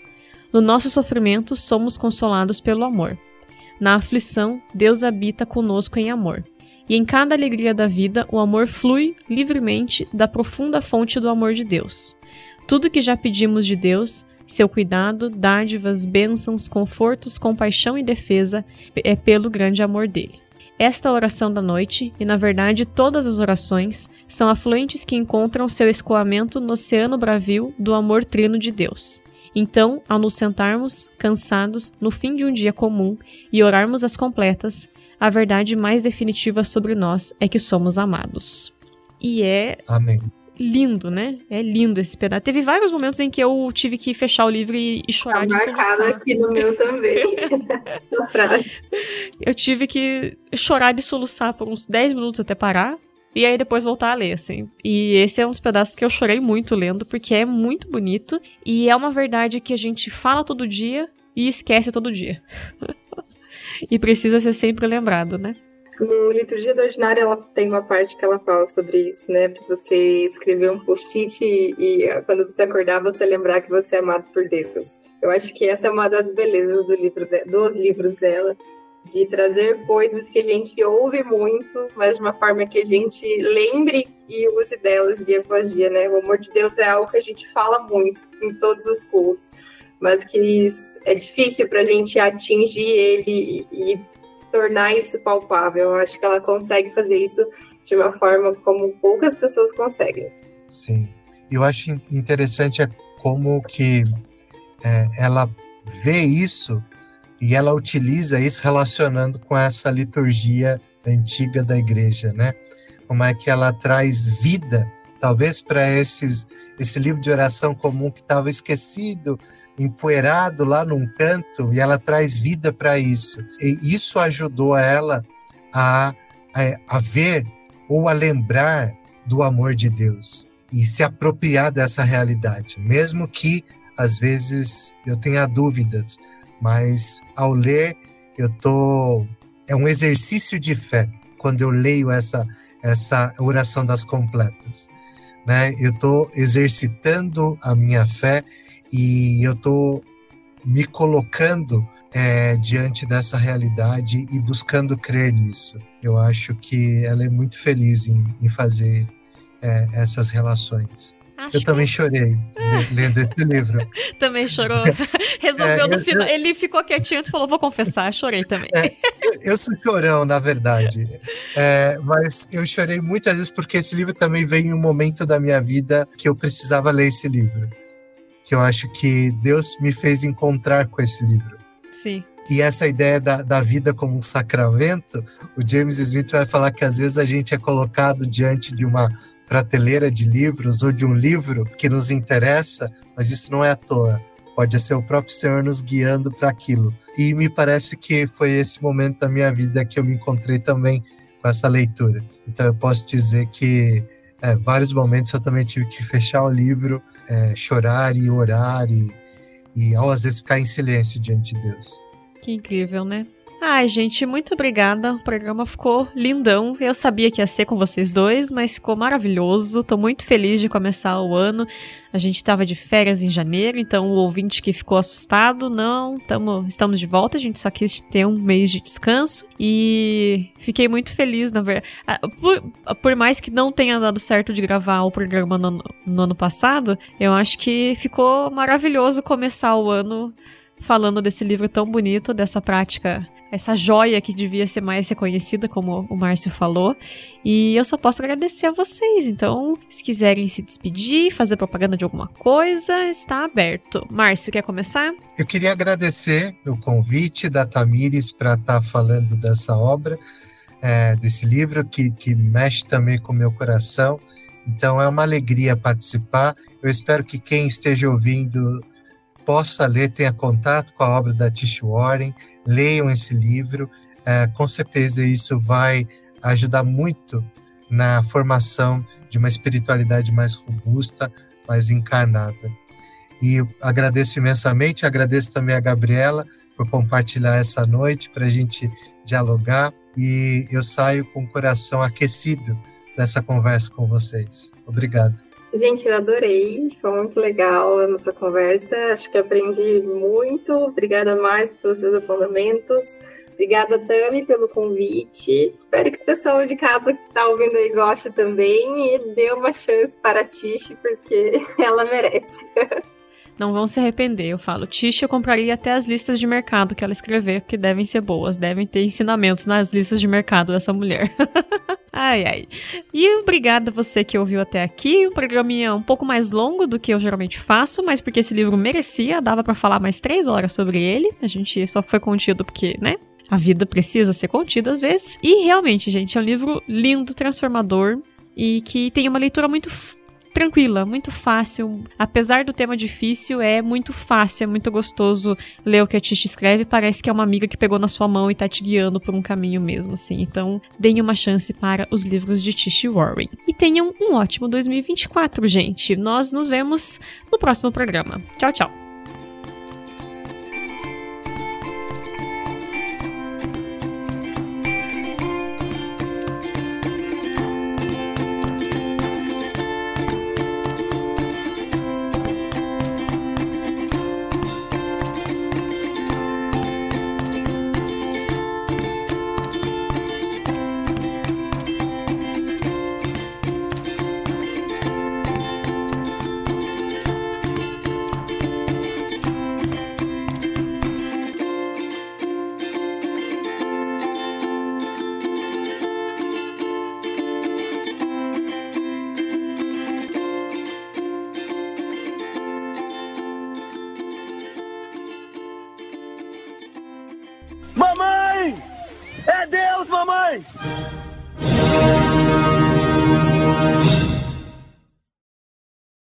No nosso sofrimento, somos consolados pelo amor. Na aflição, Deus habita conosco em amor. E em cada alegria da vida, o amor flui livremente da profunda fonte do amor de Deus. Tudo que já pedimos de Deus, seu cuidado, dádivas, bênçãos, confortos, compaixão e defesa, é pelo grande amor dele. Esta oração da noite, e na verdade todas as orações, são afluentes que encontram seu escoamento no oceano bravio do amor trino de Deus. Então, ao nos sentarmos, cansados, no fim de um dia comum e orarmos as completas, a verdade mais definitiva sobre nós é que somos amados. E é. Amém. Lindo, né? É lindo esse pedaço. Teve vários momentos em que eu tive que fechar o livro e, e chorar tá de marcado aqui no meu também. eu tive que chorar de soluçar por uns 10 minutos até parar. E aí depois voltar a ler, assim. E esse é um dos pedaços que eu chorei muito lendo, porque é muito bonito. E é uma verdade que a gente fala todo dia e esquece todo dia. e precisa ser sempre lembrado, né? No Liturgia do Ordinário, ela tem uma parte que ela fala sobre isso, né? Pra você escrever um post-it e, e, quando você acordar, você lembrar que você é amado por Deus. Eu acho que essa é uma das belezas do livro de, dos livros dela de trazer coisas que a gente ouve muito, mas de uma forma que a gente lembre e use delas dia após dia, né? O amor de Deus é algo que a gente fala muito em todos os cultos, mas que é difícil para a gente atingir ele e, tornar isso palpável. Eu acho que ela consegue fazer isso de uma forma como poucas pessoas conseguem. Sim, eu acho interessante é como que é, ela vê isso e ela utiliza isso relacionando com essa liturgia antiga da igreja, né? Como é que ela traz vida, talvez para esses esse livro de oração comum que estava esquecido, empoeirado lá num canto, e ela traz vida para isso. E isso ajudou ela a, a, a ver ou a lembrar do amor de Deus e se apropriar dessa realidade, mesmo que às vezes eu tenha dúvidas mas ao ler eu tô é um exercício de fé quando eu leio essa essa oração das completas, né? Eu tô exercitando a minha fé e eu tô me colocando é, diante dessa realidade e buscando crer nisso. Eu acho que ela é muito feliz em, em fazer é, essas relações. Acho eu também chorei lendo esse livro. também chorou. Resolveu é, no final. Eu... Ele ficou quietinho e falou: Vou confessar, chorei também. É, eu sou chorão, na verdade. É, mas eu chorei muitas vezes porque esse livro também veio em um momento da minha vida que eu precisava ler esse livro. Que eu acho que Deus me fez encontrar com esse livro. Sim. E essa ideia da, da vida como um sacramento, o James Smith vai falar que às vezes a gente é colocado diante de uma prateleira de livros ou de um livro que nos interessa, mas isso não é à toa. Pode ser o próprio Senhor nos guiando para aquilo. E me parece que foi esse momento da minha vida que eu me encontrei também com essa leitura. Então eu posso dizer que é, vários momentos eu também tive que fechar o livro, é, chorar e orar e, e às vezes ficar em silêncio diante de Deus. Que incrível, né? Ai, gente, muito obrigada. O programa ficou lindão. Eu sabia que ia ser com vocês dois, mas ficou maravilhoso. Tô muito feliz de começar o ano. A gente estava de férias em janeiro, então o ouvinte que ficou assustado, não, tamo, estamos de volta. A gente só quis ter um mês de descanso e fiquei muito feliz, na verdade. Por, por mais que não tenha dado certo de gravar o programa no, no ano passado, eu acho que ficou maravilhoso começar o ano falando desse livro tão bonito, dessa prática essa joia que devia ser mais reconhecida, como o Márcio falou. E eu só posso agradecer a vocês. Então, se quiserem se despedir, fazer propaganda de alguma coisa, está aberto. Márcio, quer começar? Eu queria agradecer o convite da Tamires para estar tá falando dessa obra, é, desse livro que, que mexe também com o meu coração. Então, é uma alegria participar. Eu espero que quem esteja ouvindo possa ler, tenha contato com a obra da Tish Warren, leiam esse livro. É, com certeza isso vai ajudar muito na formação de uma espiritualidade mais robusta, mais encarnada. E agradeço imensamente, agradeço também a Gabriela por compartilhar essa noite para a gente dialogar e eu saio com o coração aquecido dessa conversa com vocês. Obrigado. Gente, eu adorei, foi muito legal a nossa conversa, acho que aprendi muito. Obrigada, Márcio, pelos seus apontamentos. Obrigada, Tami, pelo convite. Espero que o pessoal de casa que está ouvindo aí goste também e dê uma chance para a Tish, porque ela merece. Não vão se arrepender, eu falo. Tish, eu compraria até as listas de mercado que ela escrever, porque devem ser boas, devem ter ensinamentos nas listas de mercado dessa mulher. Ai, ai. E obrigada você que ouviu até aqui. O programinha um pouco mais longo do que eu geralmente faço, mas porque esse livro merecia, dava para falar mais três horas sobre ele. A gente só foi contido porque, né? A vida precisa ser contida às vezes. E realmente, gente, é um livro lindo, transformador e que tem uma leitura muito tranquila, muito fácil. Apesar do tema difícil, é muito fácil, é muito gostoso ler o que a Tish escreve. Parece que é uma amiga que pegou na sua mão e tá te guiando por um caminho mesmo, assim. Então, deem uma chance para os livros de Tish Warren. E tenham um ótimo 2024, gente. Nós nos vemos no próximo programa. Tchau, tchau.